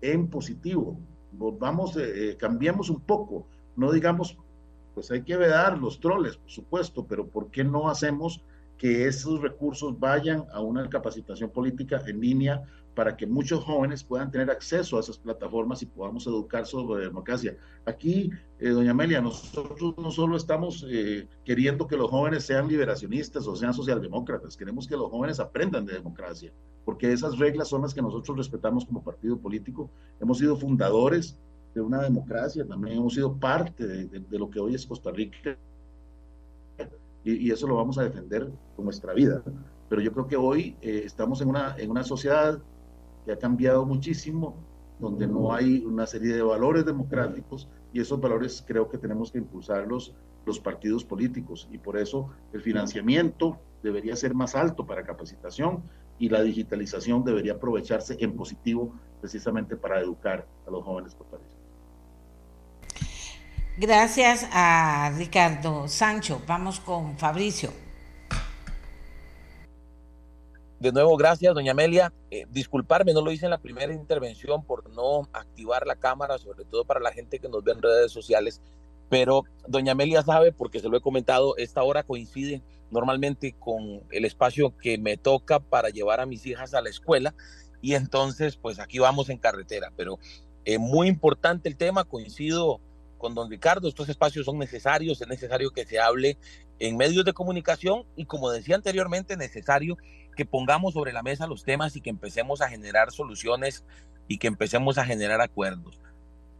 en positivo. Vamos, eh, eh, cambiemos un poco, no digamos, pues hay que vedar los troles, por supuesto, pero ¿por qué no hacemos que esos recursos vayan a una capacitación política en línea para que muchos jóvenes puedan tener acceso a esas plataformas y podamos educar sobre democracia. Aquí, eh, doña Amelia, nosotros no solo estamos eh, queriendo que los jóvenes sean liberacionistas o sean socialdemócratas, queremos que los jóvenes aprendan de democracia, porque esas reglas son las que nosotros respetamos como partido político. Hemos sido fundadores de una democracia, también hemos sido parte de, lo que hoy es Costa Rica y, y, eso lo vamos a defender con nuestra vida. Pero yo creo que hoy eh, estamos en una, en una sociedad que ha cambiado muchísimo, donde no hay una serie de valores democráticos y esos valores creo que tenemos que impulsarlos los partidos políticos y por eso el financiamiento debería ser más alto para capacitación y la digitalización debería aprovecharse en positivo precisamente para educar a los jóvenes costarricenses. Gracias a Ricardo Sancho. Vamos con Fabricio. De nuevo, gracias, doña Amelia. Eh, disculparme, no lo hice en la primera intervención por no activar la cámara, sobre todo para la gente que nos ve en redes sociales. Pero doña Amelia sabe, porque se lo he comentado, esta hora coincide normalmente con el espacio que me toca para llevar a mis hijas a la escuela. Y entonces, pues aquí vamos en carretera. Pero eh, muy importante el tema, coincido con don Ricardo, estos espacios son necesarios, es necesario que se hable en medios de comunicación y como decía anteriormente, necesario que pongamos sobre la mesa los temas y que empecemos a generar soluciones y que empecemos a generar acuerdos.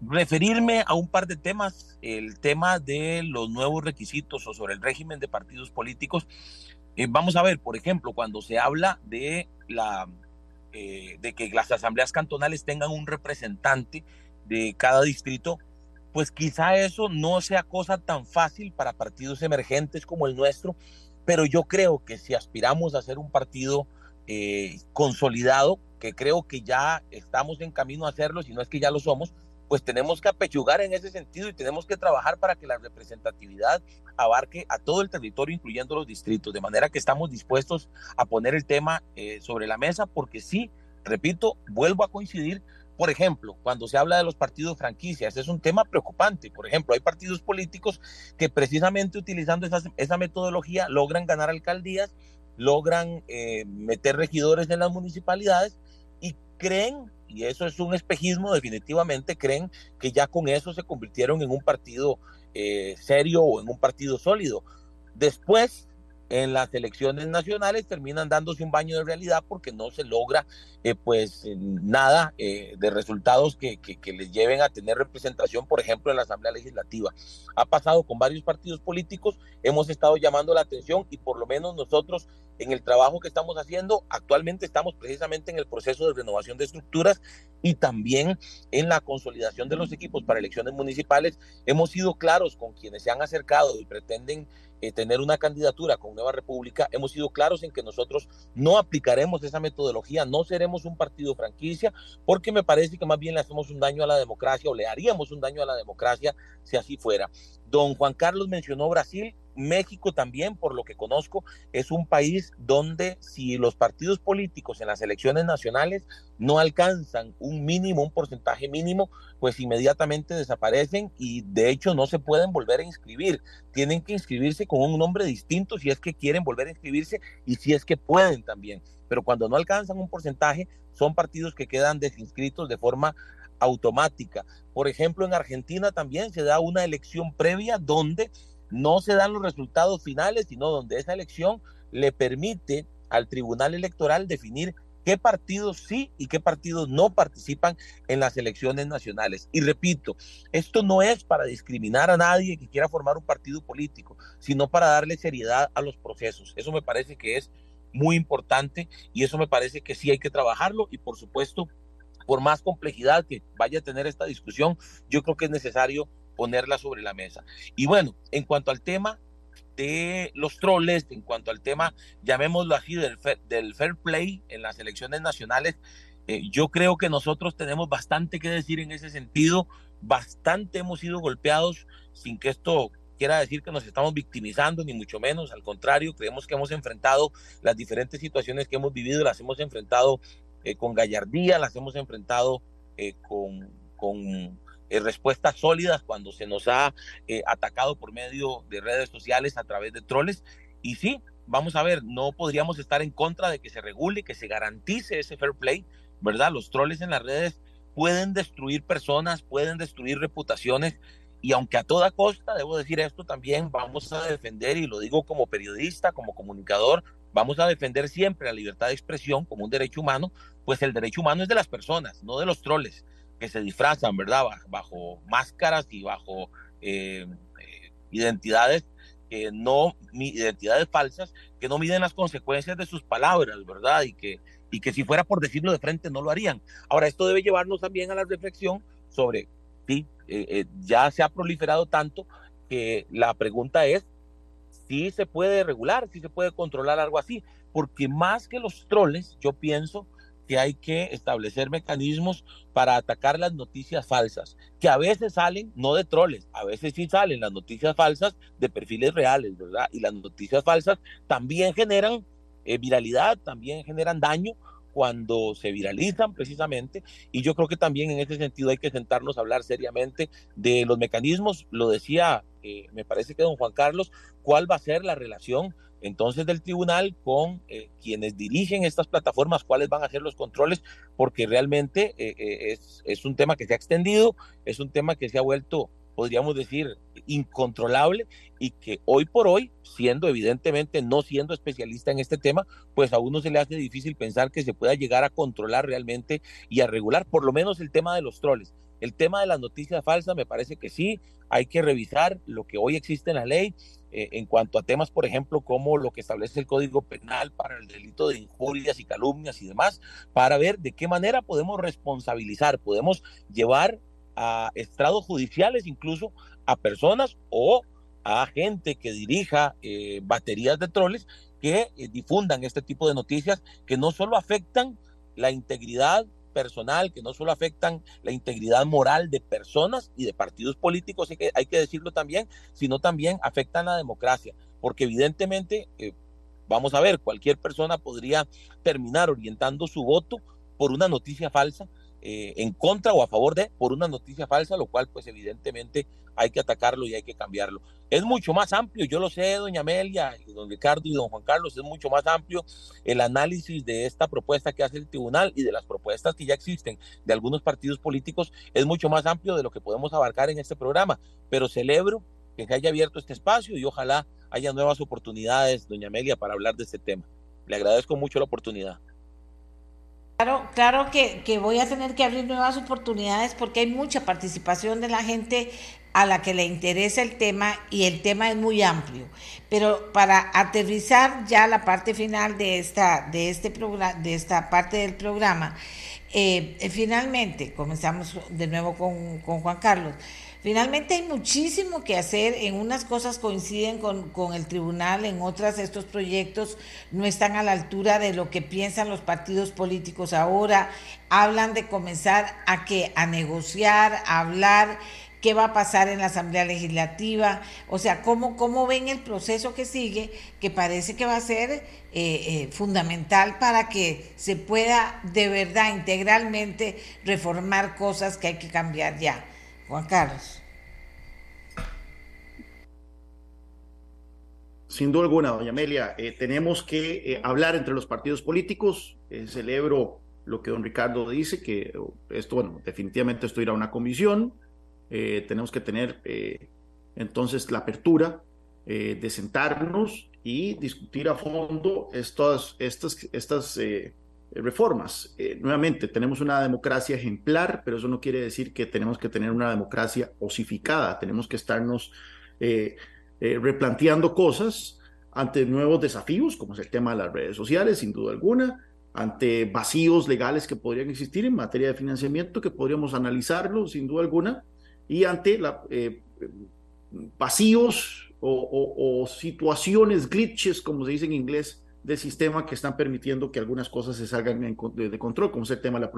Referirme a un par de temas, el tema de los nuevos requisitos o sobre el régimen de partidos políticos. Eh, vamos a ver, por ejemplo, cuando se habla de, la, eh, de que las asambleas cantonales tengan un representante de cada distrito, pues quizá eso no sea cosa tan fácil para partidos emergentes como el nuestro, pero yo creo que si aspiramos a ser un partido eh, consolidado, que creo que ya estamos en camino a hacerlo, si no es que ya lo somos, pues tenemos que apechugar en ese sentido y tenemos que trabajar para que la representatividad abarque a todo el territorio, incluyendo los distritos, de manera que estamos dispuestos a poner el tema eh, sobre la mesa, porque sí, repito, vuelvo a coincidir, por ejemplo, cuando se habla de los partidos franquicias, es un tema preocupante. Por ejemplo, hay partidos políticos que precisamente utilizando esa, metodología logran ganar alcaldías, logran eh, meter regidores en las municipalidades y creen, y eso es un espejismo definitivamente, creen que ya con eso se convirtieron en un partido eh, serio o en un partido sólido. Después en las elecciones nacionales terminan dándose un baño de realidad porque no se logra eh, pues nada eh, de resultados que, les lleven a tener representación, por ejemplo, en la Asamblea Legislativa. Ha pasado con varios partidos políticos, hemos estado llamando la atención y por lo menos nosotros en el trabajo que estamos haciendo, actualmente estamos precisamente en el proceso de renovación de estructuras y también en la consolidación de los equipos para elecciones municipales. Hemos sido claros con quienes se han acercado y pretenden eh, tener una candidatura con Nueva República, hemos sido claros en que nosotros no aplicaremos esa metodología, no seremos un partido franquicia, porque me parece que más bien le hacemos un daño a la democracia o le haríamos un daño a la democracia si así fuera. Don Juan Carlos mencionó Brasil, México también, por lo que conozco, es un país donde si los partidos políticos en las elecciones nacionales no alcanzan un mínimo, un porcentaje mínimo, pues inmediatamente desaparecen y de hecho no se pueden volver a inscribir. Tienen que inscribirse con un nombre distinto si es que quieren volver a inscribirse y si es que pueden también. Pero cuando no alcanzan un porcentaje, son partidos que quedan desinscritos de forma automática. Por ejemplo, en Argentina también se da una elección previa donde no se dan los resultados finales, sino donde esa elección le permite al Tribunal Electoral definir qué partidos sí y qué partidos no participan en las elecciones nacionales. Y repito, esto no es para discriminar a nadie que quiera formar un partido político, sino para darle seriedad a los procesos. Eso me parece que es muy importante y eso me parece que sí hay que trabajarlo y por supuesto, por más complejidad que vaya a tener esta discusión, yo creo que es necesario ponerla sobre la mesa. Y bueno, en cuanto al tema de los troles, en cuanto al tema, llamémoslo así, del fair, del fair play en las elecciones nacionales, eh, yo creo que nosotros tenemos bastante que decir en ese sentido, bastante hemos sido golpeados sin que esto quiera decir que nos estamos victimizando, ni mucho menos, al contrario, creemos que hemos enfrentado las diferentes situaciones que hemos vivido, las hemos enfrentado eh, con gallardía, las hemos enfrentado eh, con, con eh, respuestas sólidas cuando se nos ha eh, atacado por medio de redes sociales a través de troles. Y sí, vamos a ver, no podríamos estar en contra de que se regule, que se garantice ese fair play, ¿verdad? Los troles en las redes pueden destruir personas, pueden destruir reputaciones. Y aunque a toda costa, debo decir esto también, vamos a defender, y lo digo como periodista, como comunicador, vamos a defender siempre la libertad de expresión como un derecho humano, pues el derecho humano es de las personas, no de los troles que se disfrazan, ¿verdad? Bajo máscaras y bajo eh, eh, identidades que no, identidades falsas, que no miden las consecuencias de sus palabras, ¿verdad? Y que, y que si fuera por decirlo de frente no lo harían. Ahora, esto debe llevarnos también a la reflexión sobre, sí, eh, ya se ha proliferado tanto que la pregunta es si se puede regular, si se puede controlar algo así, porque más que los troles, yo pienso que hay que establecer mecanismos para atacar las noticias falsas, que a veces salen no de troles, a veces sí salen las noticias falsas de perfiles reales, ¿verdad? Y las noticias falsas también generan eh, viralidad, también generan daño cuando se viralizan precisamente. Y yo creo que también en ese sentido hay que sentarnos a hablar seriamente de los mecanismos. Lo decía, eh, me parece que don Juan Carlos, cuál va a ser la relación entonces del tribunal con eh, quienes dirigen estas plataformas, cuáles van a ser los controles, porque realmente eh, eh, es, es, un tema que se ha extendido, es un tema que se ha vuelto, podríamos decir, incontrolable y que hoy por hoy, siendo evidentemente no siendo especialista en este tema, pues a uno se le hace difícil pensar que se pueda llegar a controlar realmente y a regular por lo menos el tema de los troles. El tema de las noticias falsas me parece que sí, hay que revisar lo que hoy existe en la ley eh, en cuanto a temas, por ejemplo, como lo que establece el Código Penal para el delito de injurias y calumnias y demás, para ver de qué manera podemos responsabilizar, podemos llevar a estrados judiciales incluso a personas o a gente que dirija eh, baterías de troles que eh, difundan este tipo de noticias que no solo afectan la integridad personal, que no solo afectan la integridad moral de personas y de partidos políticos, hay que, hay que decirlo también, sino también afectan la democracia, porque evidentemente, eh, vamos a ver, cualquier persona podría terminar orientando su voto por una noticia falsa eh, en contra o a favor de por una noticia falsa, lo cual pues evidentemente hay que atacarlo y hay que cambiarlo. Es mucho más amplio, yo lo sé, doña Amelia, don Ricardo y don Juan Carlos, es mucho más amplio el análisis de esta propuesta que hace el tribunal y de las propuestas que ya existen de algunos partidos políticos, es mucho más amplio de lo que podemos abarcar en este programa, pero celebro que haya abierto este espacio y ojalá haya nuevas oportunidades, doña Amelia, para hablar de este tema. Le agradezco mucho la oportunidad. Claro, claro que, voy a tener que abrir nuevas oportunidades porque hay mucha participación de la gente a la que le interesa el tema y el tema es muy amplio. Pero para aterrizar ya la parte final de esta, de este programa, de esta parte del programa, eh, finalmente comenzamos de nuevo con, con Juan Carlos. Finalmente hay muchísimo que hacer, en unas cosas coinciden con, con, el tribunal, en otras estos proyectos no están a la altura de lo que piensan los partidos políticos ahora, hablan de comenzar a que a negociar, a hablar qué va a pasar en la Asamblea Legislativa, o sea, cómo, cómo ven el proceso que sigue, que parece que va a ser eh, eh, fundamental para que se pueda de verdad integralmente reformar cosas que hay que cambiar ya. Juan Carlos. Sin duda alguna, doña Amelia, eh, tenemos que hablar entre los partidos políticos. celebro lo que don Ricardo dice, que esto, bueno, definitivamente esto irá a una comisión eh, tenemos que tener eh, entonces la apertura eh, de sentarnos y discutir a fondo estas, estas, estas reformas. nuevamente, tenemos una democracia ejemplar, pero eso no quiere decir que tenemos que tener una democracia osificada. Tenemos que estarnos replanteando cosas ante nuevos desafíos, como es el tema de las redes sociales, sin duda alguna, ante vacíos legales que podrían existir en materia de financiamiento, que podríamos analizarlo, sin duda alguna, y ante la, eh, vacíos o, situaciones, glitches, como se dice en inglés, del sistema que están permitiendo que algunas cosas se salgan de, control, como es el tema de la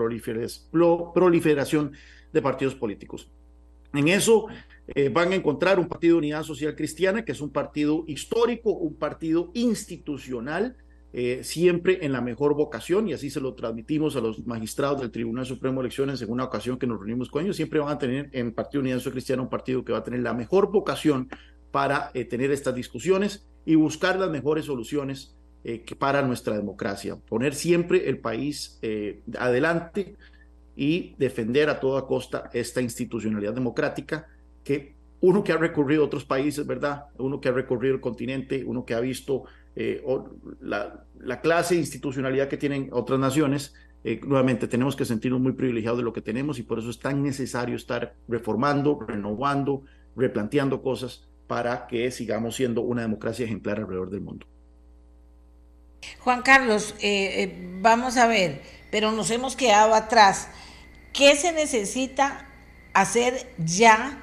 proliferación de partidos políticos. En eso eh, van a encontrar un partido de unidad social cristiana, que es un partido histórico, un partido institucional, eh, siempre en la mejor vocación, y así se lo transmitimos a los magistrados del Tribunal Supremo de Elecciones en una ocasión que nos reunimos con ellos, siempre van a tener en Partido Unidad Social Cristiana un partido que va a tener la mejor vocación para eh, tener estas discusiones y buscar las mejores soluciones eh, para nuestra democracia, poner siempre el país adelante y defender a toda costa esta institucionalidad democrática que uno que ha recorrido otros países, ¿verdad? Uno que ha recorrido el continente, uno que ha visto eh, la, la, clase de institucionalidad que tienen otras naciones, eh, nuevamente tenemos que sentirnos muy privilegiados de lo que tenemos y por eso es tan necesario estar reformando, renovando, replanteando cosas para que sigamos siendo una democracia ejemplar alrededor del mundo. Juan Carlos, eh, vamos a ver, pero nos hemos quedado atrás. ¿Qué se necesita hacer ya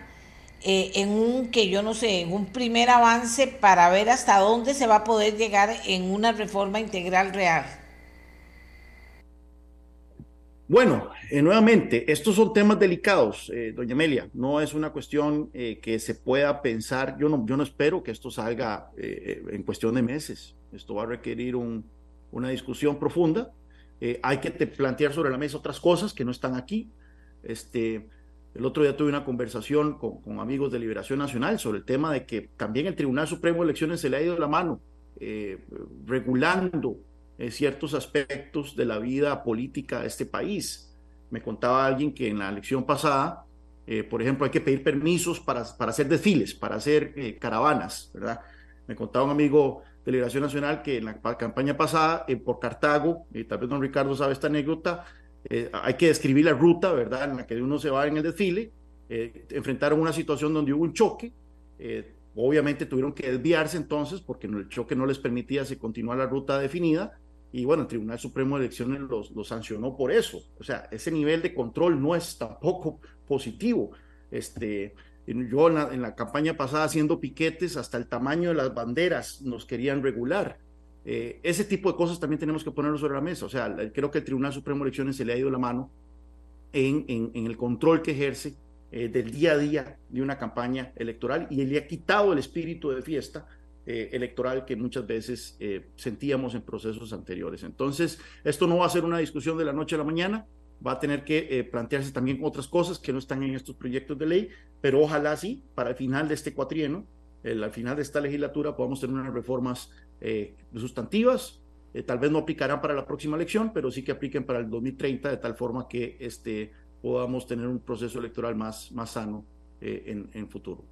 eh, en un, que yo no sé, en un primer avance para ver hasta dónde se va a poder llegar en una reforma integral real? Bueno, eh, nuevamente, estos son temas delicados, eh, doña Amelia. No es una cuestión que se pueda pensar. Yo no, yo no espero que esto salga en cuestión de meses. Esto va a requerir un, una discusión profunda. hay que plantear sobre la mesa otras cosas que no están aquí. Este, el otro día tuve una conversación con, amigos de Liberación Nacional sobre el tema de que también el Tribunal Supremo de Elecciones se le ha ido la mano, eh, regulando eh, ciertos aspectos de la vida política de este país. Me contaba alguien que en la elección pasada, eh, por ejemplo, hay que pedir permisos para, para hacer desfiles, para hacer caravanas, ¿verdad? Me contaba un amigo de Liberación Nacional que en la campaña pasada, por Cartago, y tal vez don Ricardo sabe esta anécdota, eh, hay que describir la ruta, ¿verdad?, en la que uno se va en el desfile. Eh, enfrentaron una situación donde hubo un choque. Eh, obviamente tuvieron que desviarse entonces porque el choque no les permitía se continuar la ruta definida. Y bueno, el Tribunal Supremo de Elecciones los, los sancionó por eso. O sea, ese nivel de control no es tampoco positivo. Este, yo en la, en la campaña pasada haciendo piquetes, hasta el tamaño de las banderas nos querían regular. Eh, ese tipo de cosas también tenemos que ponerlo sobre la mesa. O sea, creo que el Tribunal Supremo de Elecciones se le ha ido la mano en, en, el control que ejerce eh, del día a día de una campaña electoral y le ha quitado el espíritu de fiesta eh, electoral que muchas veces sentíamos en procesos anteriores. Entonces, esto no va a ser una discusión de la noche a la mañana, va a tener que plantearse también otras cosas que no están en estos proyectos de ley, pero ojalá sí, para el final de este cuatrieno, al final de esta legislatura podamos tener unas reformas eh, sustantivas, eh, tal vez no aplicarán para la próxima elección, pero sí que apliquen para el 2030, de tal forma que este, podamos tener un proceso electoral más, más sano eh, en, en futuro.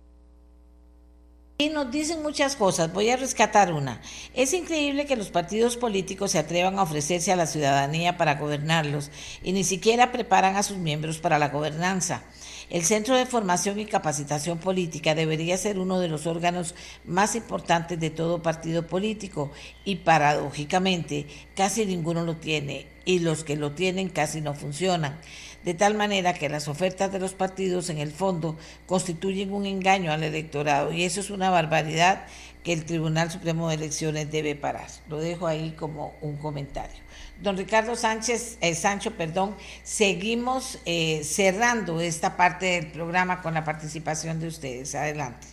Y nos dicen muchas cosas, voy a rescatar una. Es increíble que los partidos políticos se atrevan a ofrecerse a la ciudadanía para gobernarlos y ni siquiera preparan a sus miembros para la gobernanza. El Centro de Formación y Capacitación Política debería ser uno de los órganos más importantes de todo partido político y paradójicamente casi ninguno lo tiene y los que lo tienen casi no funcionan. De tal manera que las ofertas de los partidos en el fondo constituyen un engaño al electorado y eso es una barbaridad que el Tribunal Supremo de Elecciones debe parar. Lo dejo ahí como un comentario. Don Ricardo Sánchez, eh, Sancho, perdón, seguimos eh, cerrando esta parte del programa con la participación de ustedes. Adelante.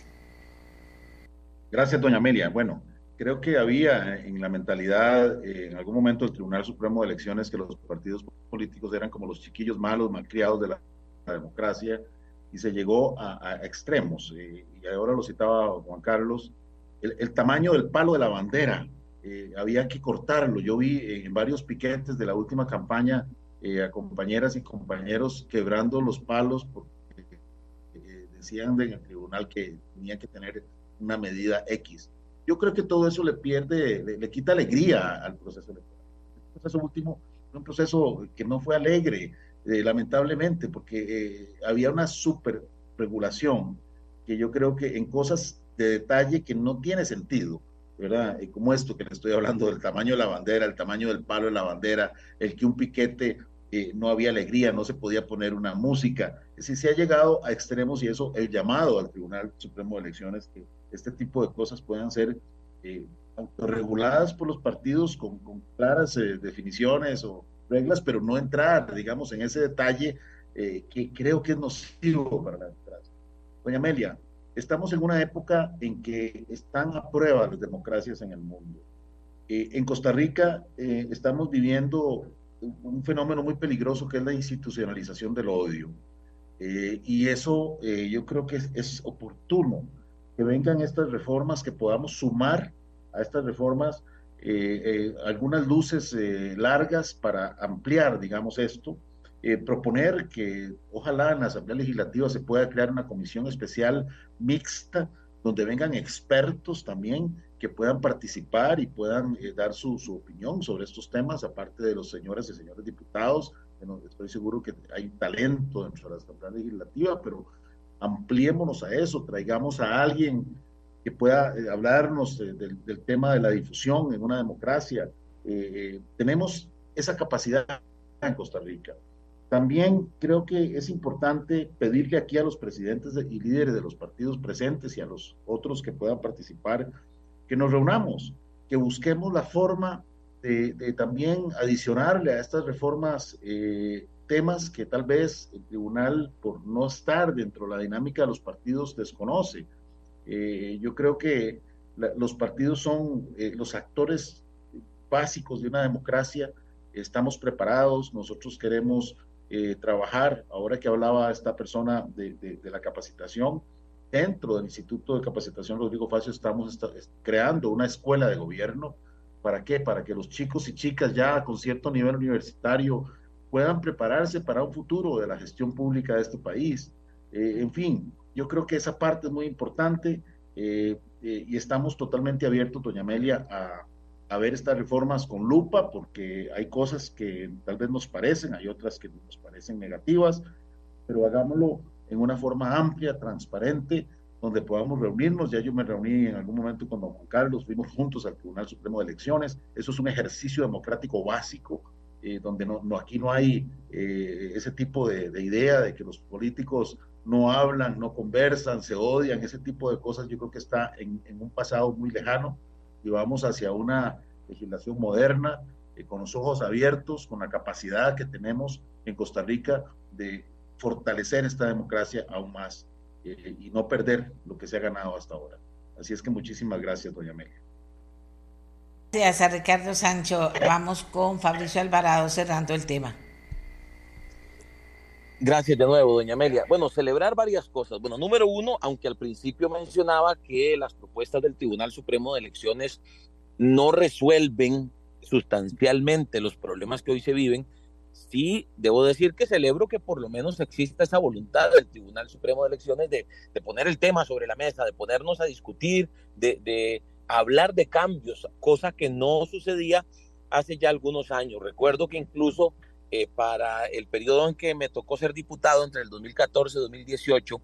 Gracias, doña Amelia. Bueno, creo que había en la mentalidad eh, en algún momento del Tribunal Supremo de Elecciones que los partidos políticos eran como los chiquillos malos, malcriados de la, democracia y se llegó a, extremos. y ahora lo citaba Juan Carlos, el, tamaño del palo de la bandera. Eh, había que cortarlo. Yo vi en varios piquetes de la última campaña eh, a compañeras y compañeros quebrando los palos porque decían en el tribunal que tenía que tener una medida X yo creo que todo eso le pierde, le, quita alegría al proceso electoral. El proceso último fue un proceso que no fue alegre, eh, lamentablemente, porque eh, había una super regulación que yo creo que en cosas de detalle que no tiene sentido, ¿verdad? Eh, como esto que le estoy hablando del tamaño de la bandera, el tamaño del palo de la bandera, el que un piquete no había alegría, no se podía poner una música. Es decir, se ha llegado a extremos y eso, el llamado al Tribunal Supremo de Elecciones, que este tipo de cosas puedan ser eh, autorreguladas por los partidos con, claras eh, definiciones o reglas, pero no entrar, digamos, en ese detalle eh, que creo que es nocivo para la democracia. Doña Amelia, estamos en una época en que están a prueba las democracias en el mundo. en Costa Rica estamos viviendo un fenómeno muy peligroso que es la institucionalización del odio. y eso yo creo que es, es oportuno que vengan estas reformas, que podamos sumar a estas reformas eh, eh, algunas luces eh, largas para ampliar, digamos, esto. proponer que ojalá en la Asamblea Legislativa se pueda crear una comisión especial mixta donde vengan expertos también que puedan participar y puedan dar su, su, opinión sobre estos temas, aparte de los señores y señores diputados. Bueno, estoy seguro que hay talento dentro de la Asamblea Legislativa, pero ampliémonos a eso, traigamos a alguien que pueda eh, hablarnos del, tema de la difusión en una democracia. Eh, eh, tenemos esa capacidad en Costa Rica. También creo que es importante pedirle aquí a los presidentes y líderes de los partidos presentes y a los otros que puedan participar que nos reunamos, que busquemos la forma de, también adicionarle a estas reformas temas que tal vez el tribunal, por no estar dentro de la dinámica de los partidos, desconoce. Eh, yo creo que los partidos son eh, los actores básicos de una democracia. Estamos preparados, nosotros queremos eh, trabajar, ahora que hablaba esta persona de, de, la capacitación, dentro del Instituto de Capacitación Rodrigo Facio estamos creando una escuela de gobierno. ¿Para qué? Para que los chicos y chicas ya con cierto nivel universitario puedan prepararse para un futuro de la gestión pública de este país. Eh, en fin, yo creo que esa parte es muy importante eh, eh, y estamos totalmente abiertos, doña Amelia, a, a, ver estas reformas con lupa, porque hay cosas que tal vez nos parecen, hay otras que nos parecen negativas, pero hagámoslo en una forma amplia, transparente, donde podamos reunirnos. Ya yo me reuní en algún momento con don Juan Carlos, fuimos juntos al Tribunal Supremo de Elecciones. Eso es un ejercicio democrático básico eh, donde no, no, aquí no hay eh, ese tipo de, idea de que los políticos no hablan, no conversan, se odian, ese tipo de cosas yo creo que está en, un pasado muy lejano y vamos hacia una legislación moderna, eh, con los ojos abiertos, con la capacidad que tenemos en Costa Rica de fortalecer esta democracia aún más y no perder lo que se ha ganado hasta ahora. Así es que muchísimas gracias, doña Amelia. Gracias a Ricardo Sancho. Vamos con Fabricio Alvarado cerrando el tema. Gracias de nuevo, doña Amelia. Bueno, celebrar varias cosas. Bueno, número uno, aunque al principio mencionaba que las propuestas del Tribunal Supremo de Elecciones no resuelven sustancialmente los problemas que hoy se viven, sí debo decir que celebro que por lo menos exista esa voluntad del Tribunal Supremo de Elecciones de, de poner el tema sobre la mesa, de ponernos a discutir, de hablar de cambios, cosa que no sucedía hace ya algunos años. Recuerdo que incluso eh, para el periodo en que me tocó ser diputado entre el 2014 y 2018,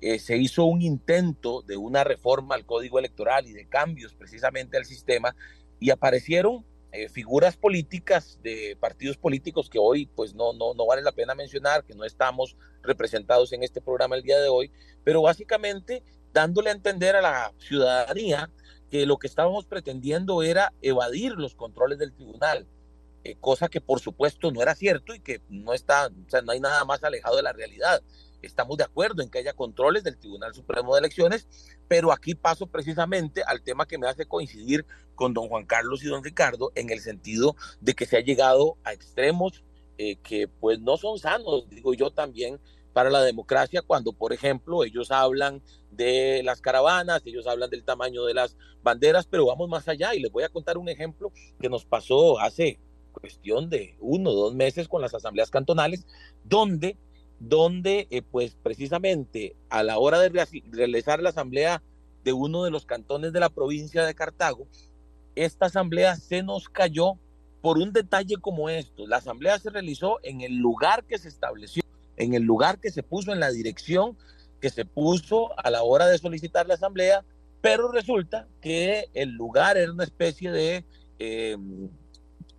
eh, se hizo un intento de una reforma al código electoral y de cambios precisamente al sistema y aparecieron eh, figuras políticas de partidos políticos que hoy pues no, no, no vale la pena mencionar, que no estamos representados en este programa el día de hoy, pero básicamente dándole a entender a la ciudadanía que lo que estábamos pretendiendo era evadir los controles del tribunal, eh, cosa que por supuesto no era cierto y que no está, o sea, no hay nada más alejado de la realidad. Estamos de acuerdo en que haya controles del Tribunal Supremo de Elecciones, pero aquí paso precisamente al tema que me hace coincidir con don Juan Carlos y don Ricardo en el sentido de que se ha llegado a extremos eh, que pues no son sanos, digo yo también, para la democracia cuando, por ejemplo, ellos hablan de las caravanas, ellos hablan del tamaño de las banderas, pero vamos más allá y les voy a contar un ejemplo que nos pasó hace cuestión de uno o dos meses con las asambleas cantonales, donde, donde eh, pues precisamente a la hora de realizar la asamblea de uno de los cantones de la provincia de Cartago, esta asamblea se nos cayó por un detalle como esto. La asamblea se realizó en el lugar que se estableció en el lugar que se puso, en la dirección que se puso a la hora de solicitar la asamblea, pero resulta que el lugar era una especie de, eh,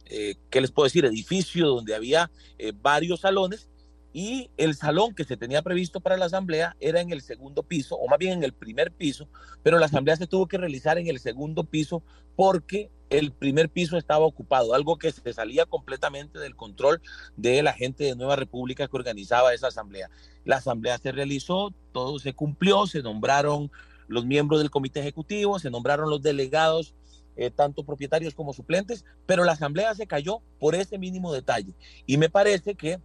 eh, ¿qué les puedo decir?, edificio donde había eh, varios salones y el salón que se tenía previsto para la asamblea era en el segundo piso, o más bien en el primer piso, pero la asamblea se tuvo que realizar en el segundo piso porque el primer piso estaba ocupado, algo que se salía completamente del control de la gente de Nueva República que organizaba esa asamblea. La asamblea se realizó, todo se cumplió, se nombraron los miembros del comité ejecutivo, se nombraron los delegados, eh, tanto propietarios como suplentes, pero la asamblea se cayó por ese mínimo detalle. Y me parece que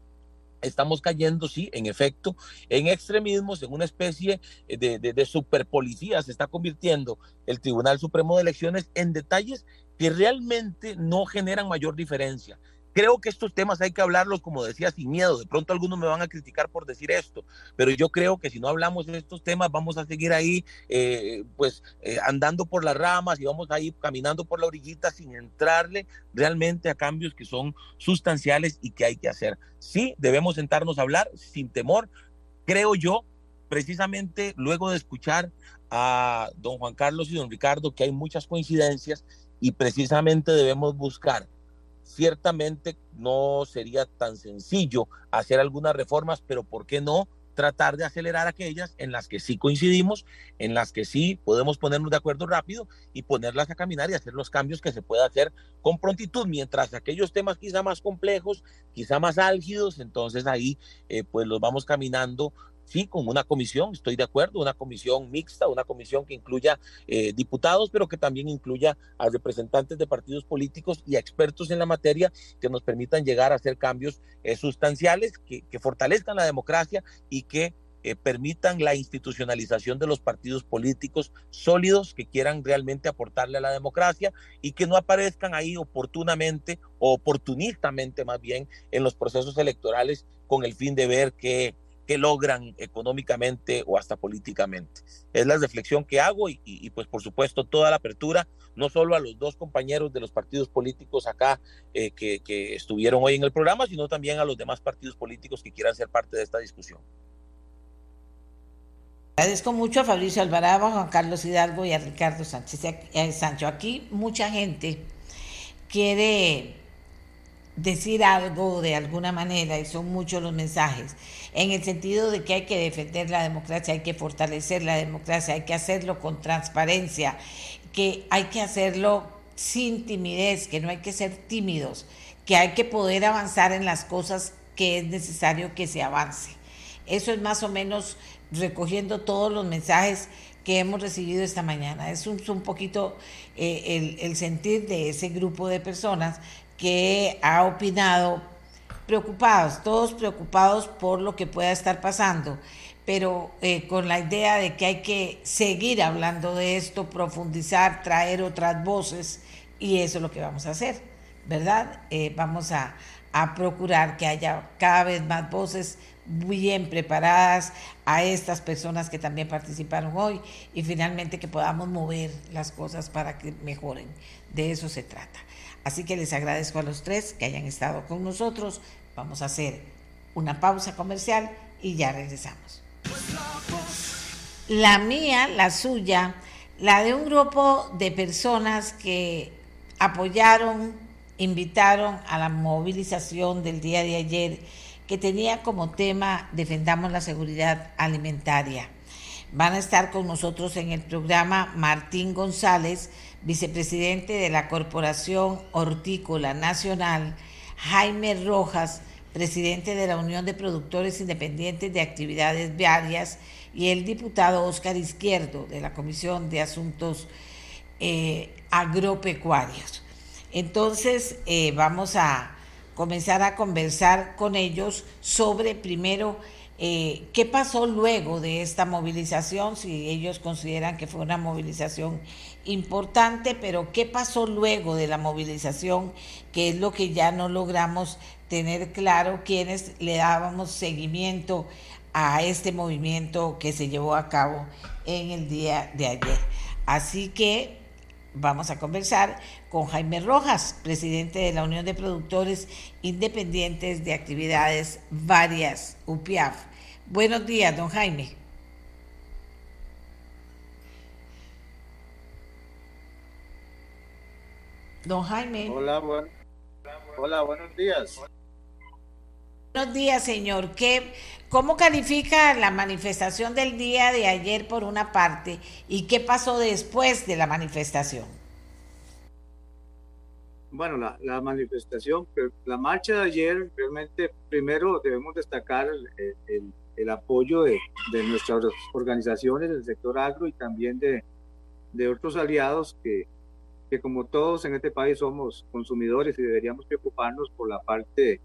estamos cayendo, sí, en efecto, en extremismos, en una especie de, de, de superpolicía. Se está convirtiendo el Tribunal Supremo de Elecciones en detalles que realmente no generan mayor diferencia. Creo que estos temas hay que hablarlos, como decía, sin miedo. De pronto algunos me van a criticar por decir esto, pero yo creo que si no hablamos de estos temas vamos a seguir ahí, eh, pues, eh, andando por las ramas y vamos a ir caminando por la orillita sin entrarle realmente a cambios que son sustanciales y que hay que hacer. Sí, debemos sentarnos a hablar sin temor. Creo yo, precisamente luego de escuchar a don Juan Carlos y don Ricardo, que hay muchas coincidencias y precisamente debemos buscar. Ciertamente no sería tan sencillo hacer algunas reformas, pero ¿por qué no tratar de acelerar aquellas en las que sí coincidimos, en las que sí podemos ponernos de acuerdo rápido y ponerlas a caminar y hacer los cambios que se pueda hacer con prontitud, mientras aquellos temas quizá más complejos, quizá más álgidos, entonces ahí eh, pues los vamos caminando sí, con una comisión, estoy de acuerdo, una comisión mixta, una comisión que incluya eh, diputados, pero que también incluya a representantes de partidos políticos y a expertos en la materia que nos permitan llegar a hacer cambios eh, sustanciales que, fortalezcan la democracia y que eh, permitan la institucionalización de los partidos políticos sólidos que quieran realmente aportarle a la democracia y que no aparezcan ahí oportunamente o oportunistamente más bien en los procesos electorales con el fin de ver que que logran económicamente o hasta políticamente. Es la reflexión que hago y, pues por supuesto toda la apertura, no solo a los dos compañeros de los partidos políticos acá eh, que, estuvieron hoy en el programa, sino también a los demás partidos políticos que quieran ser parte de esta discusión. Agradezco mucho a Fabricio Alvarado, a Juan Carlos Hidalgo y a Ricardo Sánchez Sancho. Aquí mucha gente quiere decir algo de alguna manera y son muchos los mensajes en el sentido de que hay que defender la democracia, hay que fortalecer la democracia, hay que hacerlo con transparencia, que hay que hacerlo sin timidez, que no hay que ser tímidos, que hay que poder avanzar en las cosas que es necesario que se avance. Eso es más o menos recogiendo todos los mensajes que hemos recibido esta mañana. Es un, un poquito eh, el, el sentir de ese grupo de personas que ha opinado preocupados, todos preocupados por lo que pueda estar pasando, pero eh, con la idea de que hay que seguir hablando de esto, profundizar, traer otras voces, y eso es lo que vamos a hacer, ¿verdad? Eh, vamos a, a procurar que haya cada vez más voces bien preparadas a estas personas que también participaron hoy y finalmente que podamos mover las cosas para que mejoren. De eso se trata. Así que les agradezco a los tres que hayan estado con nosotros. Vamos a hacer una pausa comercial y ya regresamos. La mía, la suya, la de un grupo de personas que apoyaron, invitaron a la movilización del día de ayer que tenía como tema Defendamos la seguridad alimentaria. Van a estar con nosotros en el programa Martín González, vicepresidente de la Corporación Hortícola Nacional, Jaime Rojas, presidente de la Unión de Productores Independientes de Actividades Viarias, y el diputado Óscar Izquierdo de la Comisión de Asuntos eh, Agropecuarios. Entonces, eh, vamos a comenzar a conversar con ellos sobre, primero, eh, qué pasó luego de esta movilización, si ellos consideran que fue una movilización importante, pero qué pasó luego de la movilización, que es lo que ya no logramos tener claro, quienes le dábamos seguimiento a este movimiento que se llevó a cabo en el día de ayer. Así que vamos a conversar con Jaime Rojas, presidente de la Unión de Productores Independientes de Actividades Varias, UPIAF. Buenos días, don Jaime. Don Jaime. Hola, hola, buenos días. Buenos días, señor. ¿Qué, ¿Cómo califica la manifestación del día de ayer por una parte y qué pasó después de la manifestación? Bueno, la, manifestación, la marcha de ayer, realmente primero debemos destacar el, apoyo de, nuestras organizaciones del sector agro y también de, de otros aliados que, que como todos en este país somos consumidores y deberíamos preocuparnos por la parte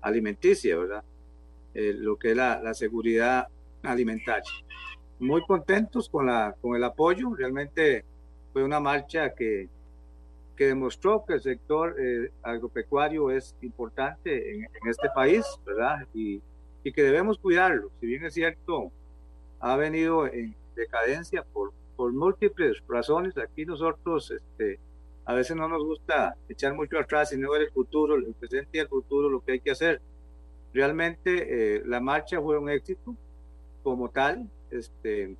alimenticia, ¿verdad? Eh, lo que es la, seguridad alimentaria. Muy contentos con, la, con el apoyo, realmente fue una marcha que, que demostró que el sector eh, agropecuario es importante en, este país, ¿verdad? Y, y, que debemos cuidarlo. Si bien es cierto, ha venido en decadencia por, por múltiples razones. Aquí nosotros este, a veces no nos gusta echar mucho atrás, sino ver el futuro, el presente y el futuro, lo que hay que hacer. Realmente eh, la marcha fue un éxito como tal. Este,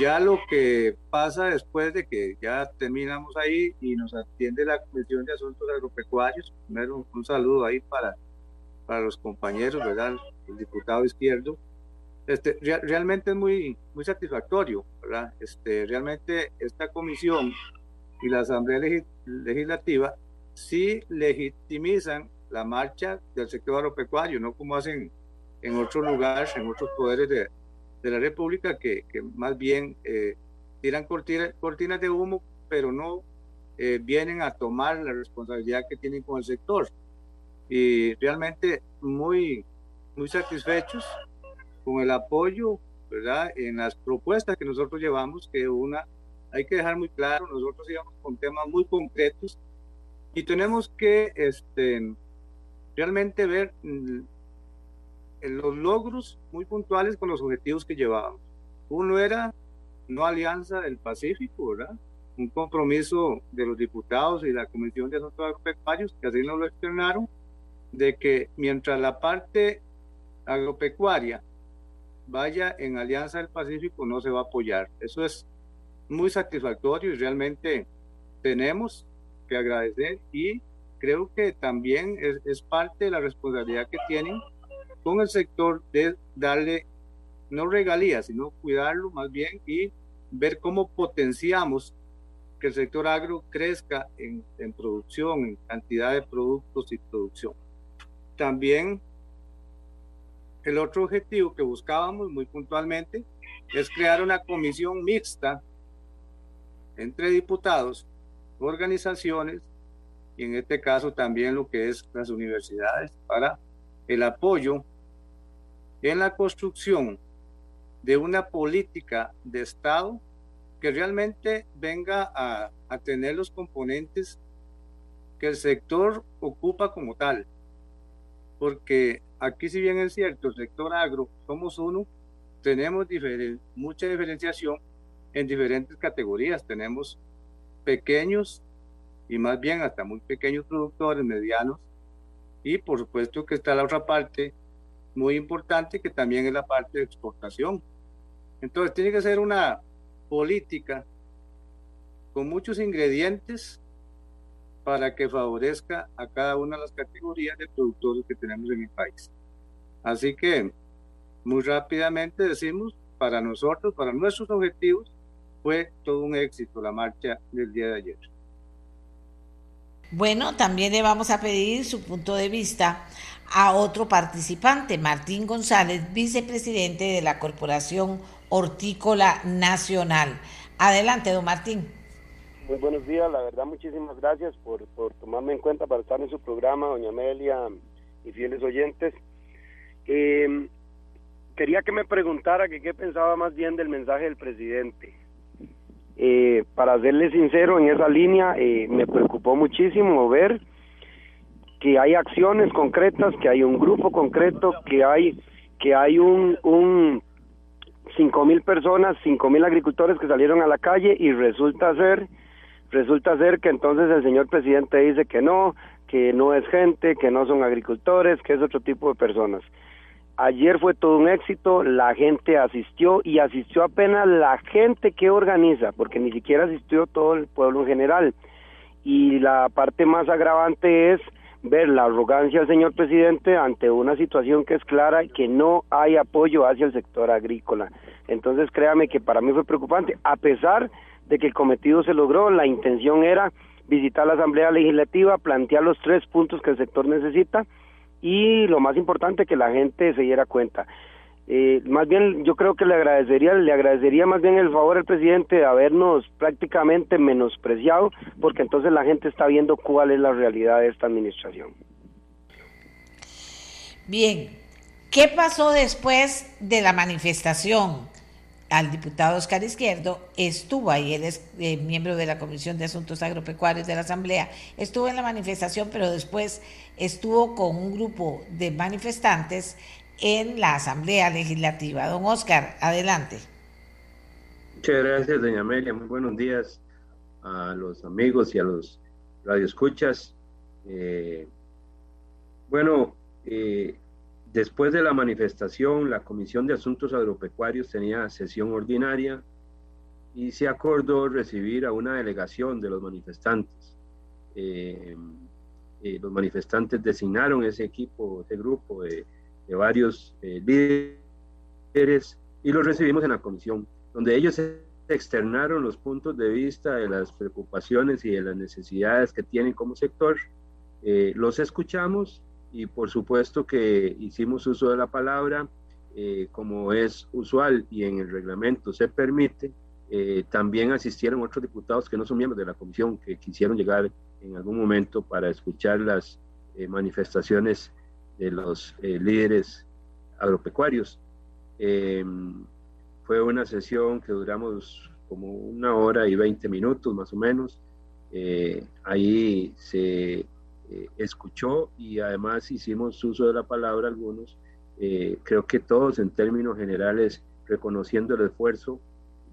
ya lo que pasa después de que ya terminamos ahí y nos atiende la Comisión de Asuntos Agropecuarios, primero un, saludo ahí para, para los compañeros, ¿verdad? El diputado izquierdo. Este, realmente es muy, muy satisfactorio, ¿verdad? Este, realmente esta comisión y la Asamblea Legislativa sí legitimizan la marcha del sector agropecuario, no como hacen en otros lugares, en otros poderes de, de la República, que, que más bien eh, tiran cortinas de humo, pero no eh, vienen a tomar la responsabilidad que tienen con el sector. Y realmente muy, muy satisfechos con el apoyo, ¿verdad? En las propuestas que nosotros llevamos, que una hay que dejar muy claro, nosotros íbamos con temas muy concretos y tenemos que este, realmente ver mm, los logros muy puntuales con los objetivos que llevábamos. Uno era no alianza del Pacífico, ¿verdad? Un compromiso de los diputados y la Comisión de Asuntos Agropecuarios, que así nos lo externaron, de que mientras la parte agropecuaria vaya en alianza del Pacífico, no se va a apoyar. Eso es muy satisfactorio y realmente tenemos que agradecer y creo que también es, parte de la responsabilidad que tienen con el sector de darle no regalías, sino cuidarlo más bien y ver cómo potenciamos que el sector agro crezca en, en, producción, en cantidad de productos y producción. También el otro objetivo que buscábamos muy puntualmente es crear una comisión mixta entre diputados, organizaciones y en este caso también lo que es las universidades para el apoyo en la construcción de una política de Estado que realmente venga a, a tener los componentes que el sector ocupa como tal. Porque aquí si bien es cierto, el sector agro somos uno, tenemos mucha diferenciación en diferentes categorías. Tenemos pequeños y más bien hasta muy pequeños productores, medianos, y por supuesto que está la otra parte muy importante que también es la parte de exportación. Entonces tiene que ser una política con muchos ingredientes para que favorezca a cada una de las categorías de productores que tenemos en el país. Así que muy rápidamente decimos para nosotros, para nuestros objetivos, fue todo un éxito la marcha del día de ayer. Bueno, también le vamos a pedir su punto de vista a otro participante, Martín González, vicepresidente de la Corporación Hortícola Nacional. Adelante, don Martín. Muy buenos días, la verdad muchísimas gracias por, por tomarme en cuenta para estar en su programa, doña Amelia y fieles oyentes. Eh, quería que me preguntara que qué pensaba más bien del mensaje del presidente. Eh, para serle sincero, en esa línea eh, me preocupó muchísimo ver que hay acciones concretas, que hay un grupo concreto, que hay que hay un, un cinco mil personas, cinco mil agricultores que salieron a la calle y resulta ser resulta ser que entonces el señor presidente dice que no, que no es gente, que no son agricultores, que es otro tipo de personas. Ayer fue todo un éxito, la gente asistió y asistió apenas la gente que organiza, porque ni siquiera asistió todo el pueblo en general. Y la parte más agravante es ver la arrogancia del señor presidente ante una situación que es clara y que no hay apoyo hacia el sector agrícola. Entonces créame que para mí fue preocupante, a pesar de que el cometido se logró, la intención era visitar la Asamblea Legislativa, plantear los tres puntos que el sector necesita y lo más importante que la gente se diera cuenta. Eh, más bien yo creo que le agradecería, le agradecería más bien el favor al presidente de habernos prácticamente menospreciado, porque entonces la gente está viendo cuál es la realidad de esta administración. Bien, ¿qué pasó después de la manifestación? Al diputado Oscar Izquierdo, estuvo ahí, él es eh, miembro de la Comisión de Asuntos Agropecuarios de la Asamblea, estuvo en la manifestación, pero después estuvo con un grupo de manifestantes en la Asamblea Legislativa. Don Oscar, adelante. Muchas gracias, doña Amelia. Muy buenos días a los amigos y a los radioescuchas. Eh, bueno, eh, Después de la manifestación, la Comisión de Asuntos Agropecuarios tenía sesión ordinaria y se acordó recibir a una delegación de los manifestantes. Eh, eh, los manifestantes designaron ese equipo, ese grupo de, varios eh, líderes y los recibimos en la comisión, donde ellos externaron los puntos de vista de las preocupaciones y de las necesidades que tienen como sector. los escuchamos y por supuesto que hicimos uso de la palabra eh, como es usual y en el reglamento se permite. Eh, también asistieron otros diputados que no son miembros de la comisión que quisieron llegar en algún momento para escuchar las eh, manifestaciones de los líderes agropecuarios. fue una sesión que duramos como una hora y veinte minutos más o menos. ahí se eh, escuchó y además hicimos uso de la palabra algunos, eh, creo que todos en términos generales reconociendo el esfuerzo,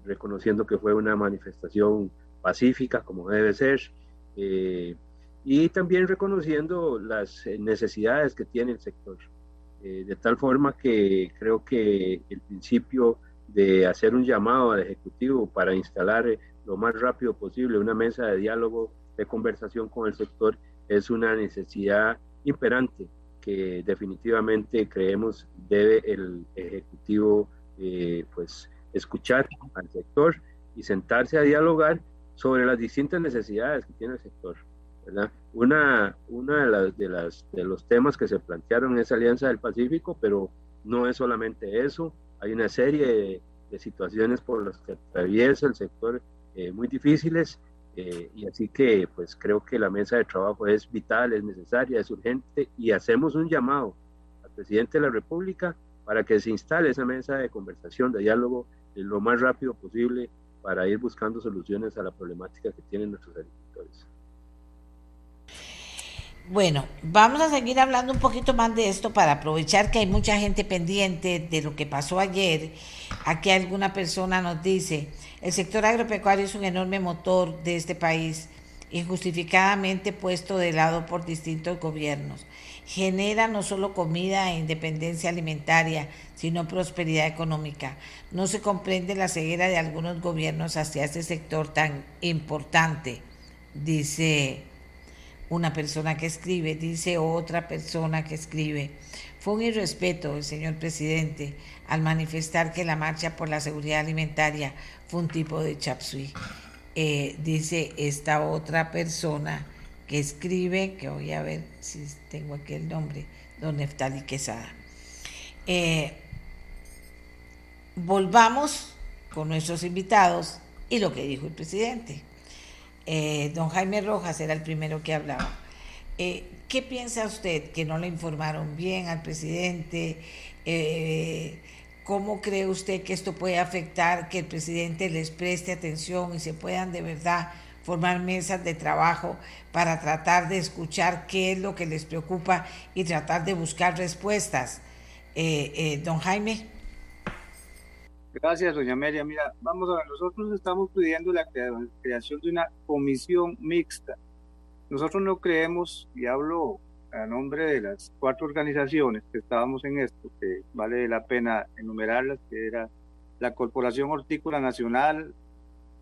reconociendo que fue una manifestación pacífica como debe ser, eh, y también reconociendo las necesidades que tiene el sector. de tal forma que creo que el principio de hacer un llamado al Ejecutivo para instalar lo más rápido posible una mesa de diálogo, de conversación con el sector, es una necesidad imperante que definitivamente creemos debe el Ejecutivo eh, pues escuchar al sector y sentarse a dialogar sobre las distintas necesidades que tiene el sector. ¿verdad? Una, una de, las, de, las, de los temas que se plantearon esa Alianza del Pacífico, pero no es solamente eso, hay una serie de, situaciones por las que atraviesa el sector eh, muy difíciles eh, y así que pues creo que la mesa de trabajo es vital, es necesaria, es urgente y hacemos un llamado al presidente de la República para que se instale esa mesa de conversación, de diálogo lo más rápido posible para ir buscando soluciones a la problemática que tienen nuestros agricultores. Bueno, vamos a seguir hablando un poquito más de esto para aprovechar que hay mucha gente pendiente de lo que pasó ayer. Aquí alguna persona nos dice, el sector agropecuario es un enorme motor de este país, injustificadamente puesto de lado por distintos gobiernos. Genera no solo comida e independencia alimentaria, sino prosperidad económica. No se comprende la ceguera de algunos gobiernos hacia este sector tan importante, dice una persona que escribe, dice otra persona que escribe. Fue un irrespeto señor presidente al manifestar que la marcha por la seguridad alimentaria fue un tipo de chapsui. Eh, dice esta otra persona que escribe, que voy a ver si tengo aquí el nombre, don Neftali Quesada. Eh, volvamos con nuestros invitados y lo que dijo el presidente. Eh, don Jaime Rojas era el primero que hablaba. ¿Qué piensa usted que no le informaron bien al presidente? ¿Cómo cree usted que esto puede afectar que el presidente les preste atención y se puedan de verdad formar mesas de trabajo para tratar de escuchar qué es lo que les preocupa y tratar de buscar respuestas? don Jaime. Gracias, doña María. Mira, vamos a ver, nosotros estamos pidiendo la creación de una comisión mixta. Nosotros no creemos, y hablo a nombre de las cuatro organizaciones que estábamos en esto, que vale la pena enumerarlas, que era la Corporación Hortícola Nacional,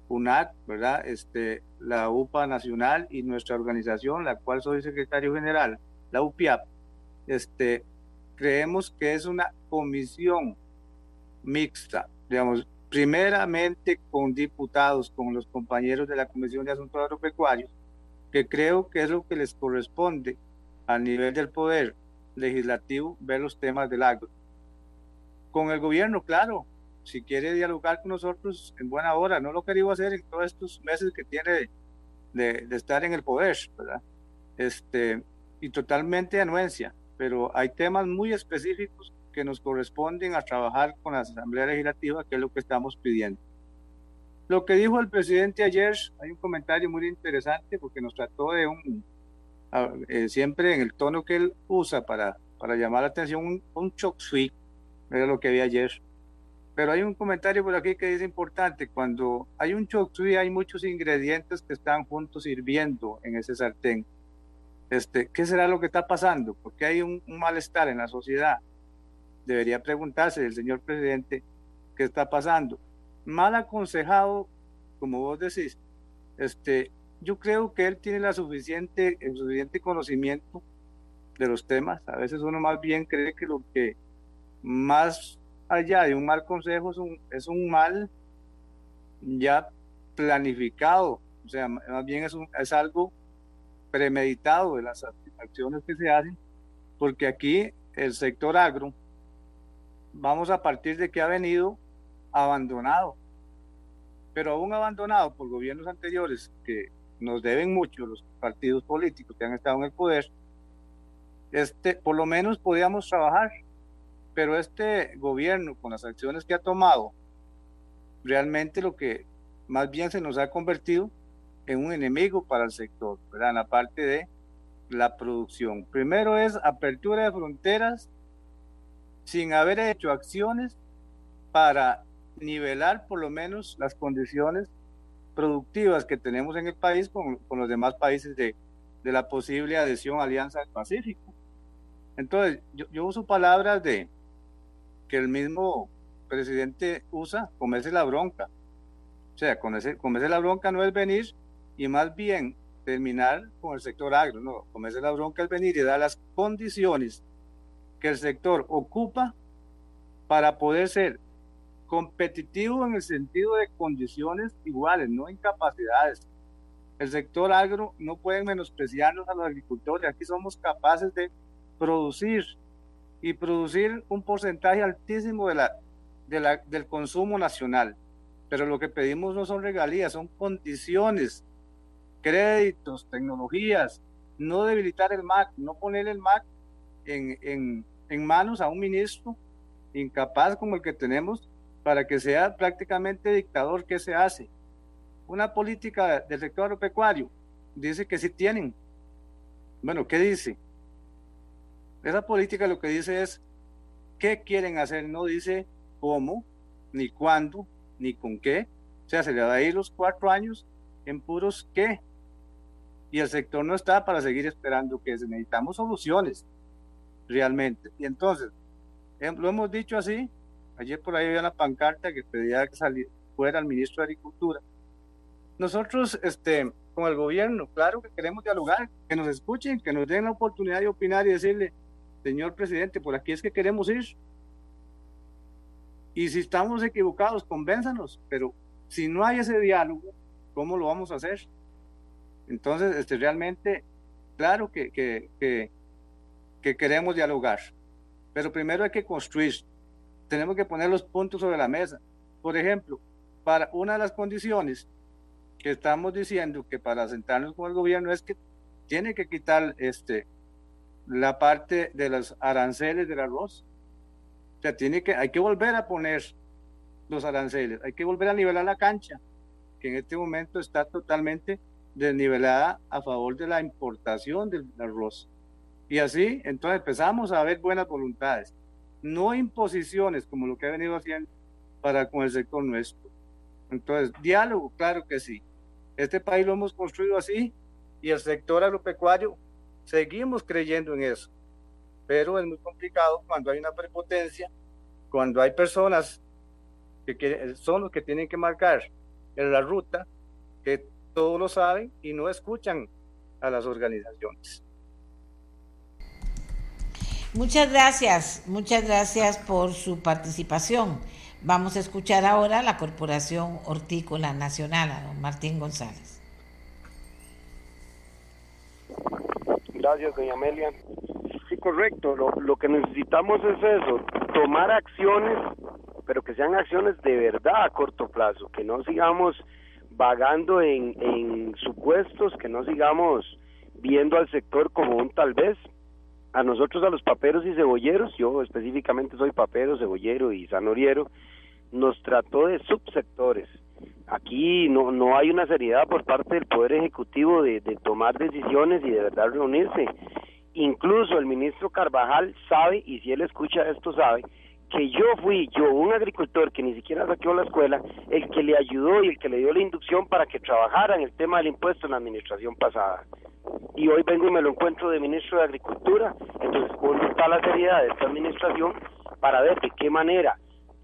UNAC, ¿verdad? Este, la UPA Nacional y nuestra organización, la cual soy secretario general, la UPIAP. Este, creemos que es una comisión mixta digamos, primeramente con diputados, con los compañeros de la Comisión de Asuntos Agropecuarios, que creo que es lo que les corresponde a nivel del poder legislativo ver los temas del agro. Con el gobierno, claro, si quiere dialogar con nosotros en buena hora, no lo querido hacer en todos estos meses que tiene de, de, estar en el poder, ¿verdad? Este, y totalmente anuencia, pero hay temas muy específicos que nos corresponden a trabajar con la Asamblea Legislativa, que es lo que estamos pidiendo. Lo que dijo el presidente ayer, hay un comentario muy interesante porque nos trató de un, eh, siempre en el tono que él usa para, para llamar la atención, un, un shock sweet, era lo que vi ayer. Pero hay un comentario por aquí que dice importante, cuando hay un shock sweet hay muchos ingredientes que están juntos hirviendo en ese sartén. Este, ¿Qué será lo que está pasando? Porque hay un malestar en la sociedad debería preguntarse el señor presidente qué está pasando. Mal aconsejado, como vos decís, este, yo creo que él tiene la suficiente, el suficiente conocimiento de los temas. A veces uno más bien cree que lo que más allá de un mal consejo es un, es un mal ya planificado, o sea, más bien es, un, es algo premeditado de las acciones que se hacen, porque aquí el sector agro vamos a partir de que ha venido abandonado, pero aún abandonado por gobiernos anteriores que nos deben mucho los partidos políticos que han estado en el poder, este, por lo menos podíamos trabajar, pero este gobierno con las acciones que ha tomado, realmente lo que más bien se nos ha convertido en un enemigo para el sector, ¿verdad? en la parte de la producción. Primero es apertura de fronteras sin haber hecho acciones para nivelar por lo menos las condiciones productivas que tenemos en el país con, los demás países de, de, la posible adhesión a Alianza del Pacífico. Entonces, yo, uso palabras de que el mismo presidente usa, comerse la bronca. O sea, comerse, comerse la bronca no es venir y más bien terminar con el sector agro, no, comerse la bronca es venir y dar las condiciones que el sector ocupa para poder ser competitivo en el sentido de condiciones iguales, no incapacidades. El sector agro no puede menospreciarnos a los agricultores. Aquí somos capaces de producir y producir un porcentaje altísimo de la, de la, del consumo nacional. Pero lo que pedimos no son regalías, son condiciones, créditos, tecnologías, no debilitar el MAC, no poner el MAC en, en, manos a un ministro incapaz como el que tenemos para que sea prácticamente dictador, ¿qué se hace? Una política del sector agropecuario dice que sí tienen. Bueno, ¿qué dice? Esa política lo que dice es qué quieren hacer, no dice cómo, ni cuándo, ni con qué. O sea, se le va a ir los cuatro años en puros qué. Y el sector no está para seguir esperando que necesitamos soluciones realmente. Y entonces, em, lo hemos dicho así, ayer por ahí había una pancarta que pedía que saliera fuera el ministro de Agricultura. Nosotros este, con el gobierno. Claro que queremos dialogar, que nos escuchen, que nos den la oportunidad de opinar y decirle, señor presidente, por aquí es que queremos ir. Y si estamos equivocados, convénzanos, pero si no hay ese diálogo, ¿cómo lo vamos a hacer? Entonces, este, realmente, claro que, que, que, que queremos dialogar, pero primero hay que construir. Tenemos que poner los puntos sobre la mesa. Por ejemplo, para una de las condiciones que estamos diciendo que para sentarnos con el gobierno es que tiene que quitar este, la parte de los aranceles del arroz. O sea, tiene que, hay que volver a poner los aranceles, hay que volver a nivelar la cancha, que en este momento está totalmente desnivelada a favor de la importación del arroz. Y así, entonces empezamos a ver buenas voluntades, no imposiciones como lo que ha venido haciendo para con el sector nuestro. Entonces, diálogo, claro que sí. Este país lo hemos construido así y el sector agropecuario seguimos creyendo en eso. Pero es muy complicado cuando hay una prepotencia, cuando hay personas que son los que tienen que marcar en la ruta, que todos lo saben y no escuchan a las organizaciones. Muchas gracias, muchas gracias por su participación. Vamos a escuchar ahora a la Corporación Hortícola Nacional, a don Martín González. Gracias, doña Amelia. Sí, correcto. Lo, que necesitamos es eso, tomar acciones, pero que sean acciones de verdad a corto plazo, que no sigamos vagando en, en supuestos, que no sigamos viendo al sector como un tal vez. A nosotros, a los paperos y cebolleros, yo específicamente soy papero, cebollero y zanoriero, nos trató de subsectores. Aquí no, no hay una seriedad por parte del Poder Ejecutivo de, de tomar decisiones y de verdad reunirse. Incluso el ministro Carvajal sabe, y si él escucha esto sabe, que yo fui, yo, un agricultor que ni siquiera saqueó la escuela, el que le ayudó y el que le dio la inducción para que trabajara en el tema del impuesto en la administración pasada. Y hoy vengo y me lo encuentro de ministro de Agricultura. Entonces, ¿dónde está la seriedad de esta administración para ver de qué manera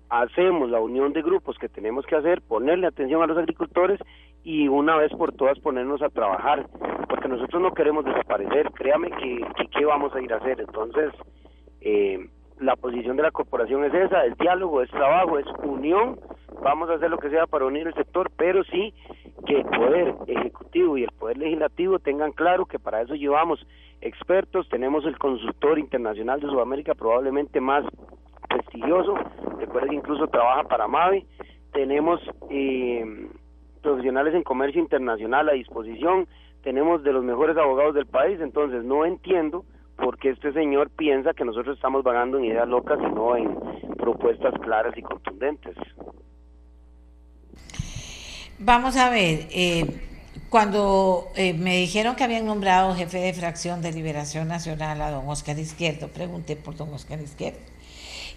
hacemos la unión de grupos que tenemos que hacer, ponerle atención a los agricultores y una vez por todas ponernos a trabajar, porque nosotros no queremos desaparecer, créame que, que qué vamos a ir a hacer. Entonces, eh, la posición de la corporación es esa, el diálogo, es trabajo, es unión, vamos a hacer lo que sea para unir el sector, pero sí que el poder ejecutivo y el poder legislativo tengan claro que para eso llevamos expertos, tenemos el consultor internacional de Sudamérica probablemente más prestigioso, recuerda que incluso trabaja para MAVE, tenemos eh, profesionales en comercio internacional a disposición, tenemos de los mejores abogados del país, entonces no entiendo porque este señor piensa que nosotros estamos vagando en ideas locas y no en propuestas claras y contundentes. Vamos a ver, eh, cuando eh, me dijeron que habían nombrado jefe de fracción de Liberación Nacional a don Oscar Izquierdo, pregunté por don Oscar Izquierdo,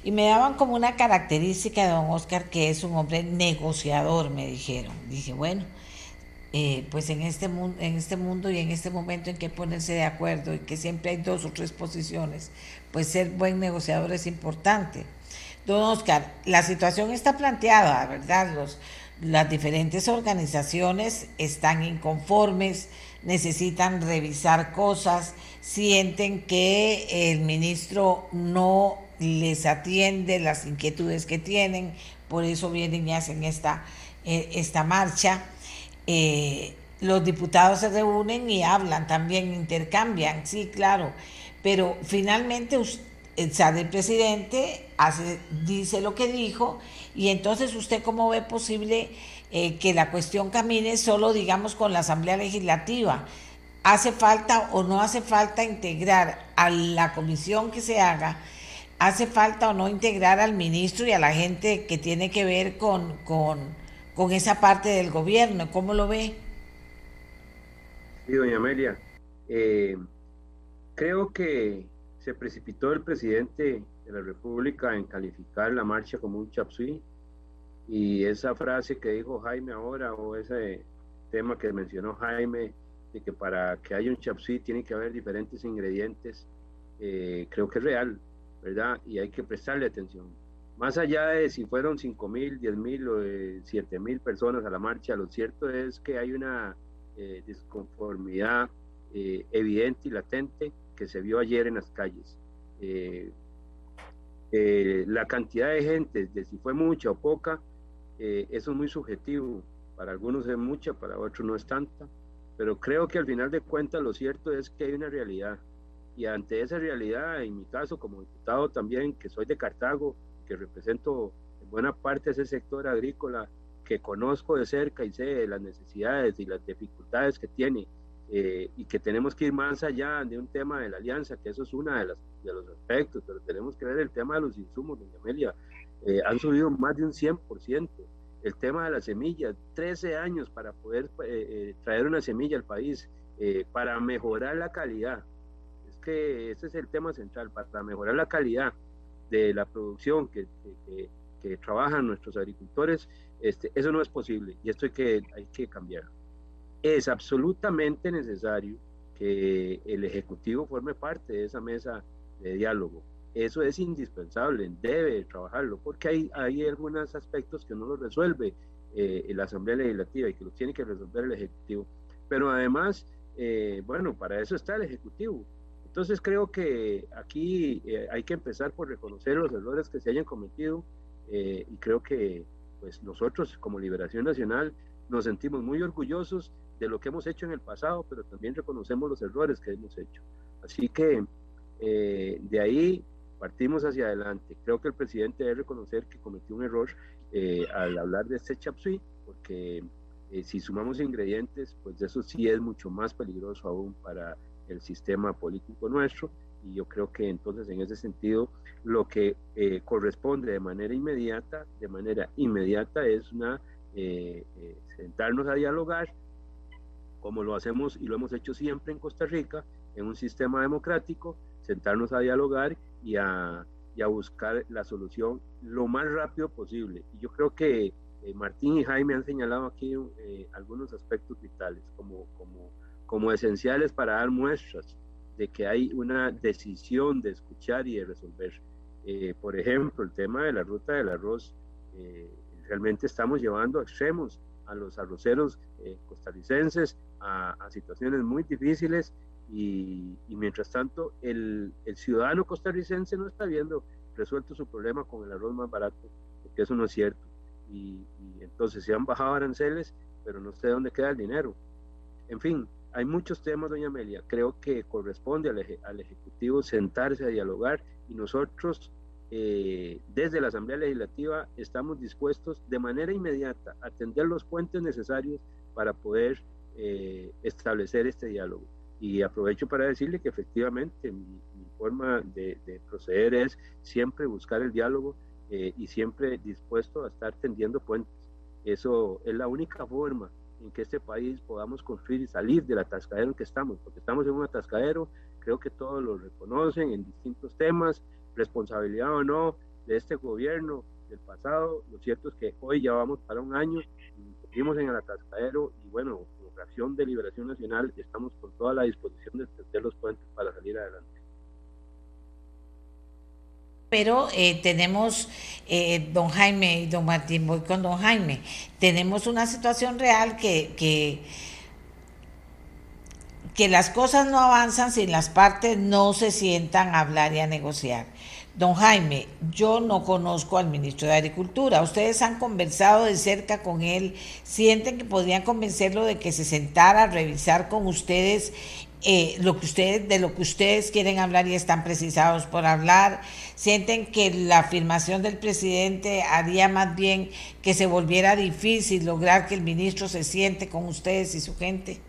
y me daban como una característica de don Oscar que es un hombre negociador, me dijeron. Dije, bueno, eh, pues en este, mundo, en este mundo y en este momento en que ponerse de acuerdo y que siempre hay dos o tres posiciones, pues ser buen negociador es importante. Don Oscar, la situación está planteada, ¿verdad? Los, las diferentes organizaciones están inconformes, necesitan revisar cosas, sienten que el ministro no les atiende las inquietudes que tienen, por eso vienen y hacen esta, eh, esta marcha eh, los diputados se reúnen y hablan también, intercambian, sí, claro, pero finalmente sale el presidente, dice lo que dijo, y entonces usted cómo ve posible eh, que la cuestión camine solo, digamos, con la Asamblea Legislativa. ¿Hace falta o no hace falta integrar a la comisión que se haga? ¿Hace falta o no integrar al ministro y a la gente que tiene que ver con, con con esa parte del gobierno. ¿Cómo lo ve? Sí, doña Amelia. Eh, creo que se precipitó el presidente de la República en calificar la marcha como un chapsui y esa frase que dijo Jaime ahora o ese tema que mencionó Jaime de que para que haya un chapsui tiene que haber diferentes ingredientes, eh, creo que es real, ¿verdad? Y hay que prestarle atención más allá de si fueron 5 mil, 10 mil o 7 mil personas a la marcha, lo cierto es que hay una eh, disconformidad eh, evidente y latente que se vio ayer en las calles. la cantidad de gente, de si fue mucha o poca, eso es muy subjetivo. Para algunos es mucha, para otros no es tanta. Pero creo que al final de cuentas lo cierto es que hay una realidad. Y ante esa realidad, en mi caso como diputado también, que soy de Cartago, que represento en buena parte ese sector agrícola, que conozco de cerca y sé las necesidades y las dificultades que tiene, eh, y que tenemos que ir más allá de un tema de la alianza, que eso es uno de, de los aspectos, pero tenemos que ver el tema de los insumos, doña Amelia, eh, han subido más de un 100% el tema de las semillas, 13 años para poder eh, eh, traer una semilla al país, eh, para mejorar la calidad. Es que ese es el tema central, para mejorar la calidad de la producción que, que, trabajan nuestros agricultores, este, eso no es posible y esto hay que, hay que cambiar. Es absolutamente necesario que el Ejecutivo forme parte de esa mesa de diálogo eso es indispensable, debe trabajarlo, porque hay, hay algunos aspectos que no lo resuelve eh, la Asamblea Legislativa y que los tiene que resolver el Ejecutivo. Pero además, eh, bueno, para eso está el Ejecutivo. Entonces creo que aquí eh, hay que empezar por reconocer los errores que se hayan cometido y creo que pues nosotros como Liberación Nacional nos sentimos muy orgullosos de lo que hemos hecho en el pasado, pero también reconocemos los errores que hemos hecho. Así que de ahí partimos hacia adelante. Creo que el presidente debe reconocer que cometió un error eh, al hablar de este chapsui, porque eh, si sumamos ingredientes, pues eso sí es mucho más peligroso aún para el sistema político nuestro. Y yo creo que entonces en ese sentido lo que eh, corresponde de manera inmediata, de manera inmediata es una sentarnos a dialogar, como lo hacemos y lo hemos hecho siempre en Costa Rica, en un sistema democrático, sentarnos a dialogar y a, buscar la solución lo más rápido posible. Y yo creo que eh, Martín y Jaime han señalado aquí eh, algunos aspectos vitales como, como, como esenciales para dar muestras de que hay una decisión de escuchar y de resolver. Eh, por ejemplo, el tema de la ruta del arroz, realmente estamos llevando a extremos a los arroceros costarricenses a, a, situaciones muy difíciles y, mientras tanto, el, el, ciudadano costarricense no está viendo resuelto su problema con el arroz más barato, porque eso no es cierto. Y, entonces se han bajado aranceles, pero no sé dónde queda el dinero. En fin, hay muchos temas, doña Amelia. Creo que corresponde al, al Ejecutivo sentarse a dialogar y nosotros, eh, desde la Asamblea Legislativa, estamos dispuestos de manera inmediata a atender los puentes necesarios para poder eh, establecer este diálogo. Y aprovecho para decirle que efectivamente mi, forma de, proceder es siempre buscar el diálogo eh, y siempre dispuesto a estar tendiendo puentes. Eso es la única forma en que este país podamos construir y salir del atascadero en que estamos, porque estamos en un atascadero, creo que todos lo reconocen en distintos temas, responsabilidad o no de este gobierno del pasado, lo cierto es que hoy ya vamos para un año, seguimos en el atascadero y bueno, acción de Liberación Nacional estamos con toda la disposición de tender los puentes para salir adelante. Pero eh, tenemos, eh, don Jaime y don Martín, voy con don Jaime, tenemos una situación real que, que, que las cosas no avanzan si las partes no se sientan a hablar y a negociar. Don Jaime, yo no conozco al ministro de Agricultura. Ustedes han conversado de cerca con él. ¿Sienten que podrían convencerlo de que se sentara a revisar con ustedes eh, lo que ustedes, de lo que ustedes quieren hablar y están precisados por hablar? ¿Sienten que la afirmación del presidente haría más bien que se volviera difícil lograr que el ministro se siente con ustedes y su gente?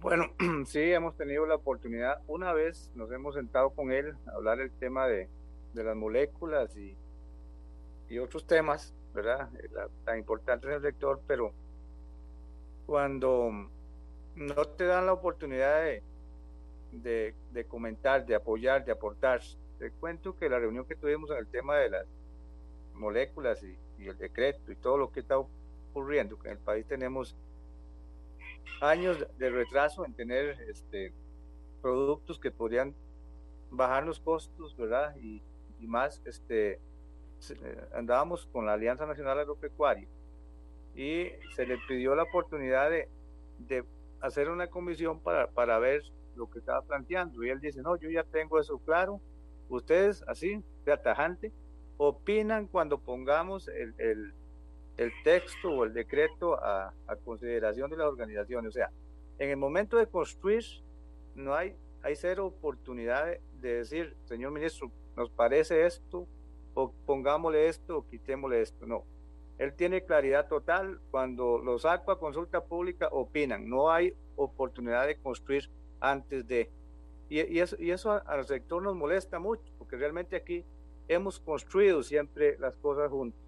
Bueno, sí, hemos tenido la oportunidad. Una vez nos hemos sentado con él a hablar el tema de, de las moléculas y, y, otros temas, ¿verdad? tan importantes en sector, pero cuando no te dan la oportunidad de, de, comentar, de apoyar, de aportar, te cuento que la reunión que tuvimos en el tema de las moléculas y, el decreto y todo lo que está ocurriendo, que en el país tenemos años de retraso en tener este, productos que podrían bajar los costos, ¿verdad? Y, más, este, andábamos con la Alianza Nacional Agropecuaria y se le pidió la oportunidad de hacer una comisión para, para ver lo que estaba planteando. Y él dice, no, yo ya tengo eso claro. Ustedes, así, de atajante, opinan cuando pongamos el, el, el texto o el decreto a, a, consideración de las organizaciones. O sea, en el momento de construir, no hay, hay cero oportunidad de, de decir, señor ministro, nos parece esto, o pongámosle esto, o quitémosle esto. No, él tiene claridad total cuando los saco a consulta pública opinan, no hay oportunidad de construir antes de. Y, y eso, y eso al sector nos molesta mucho, porque realmente aquí hemos construido siempre las cosas juntos.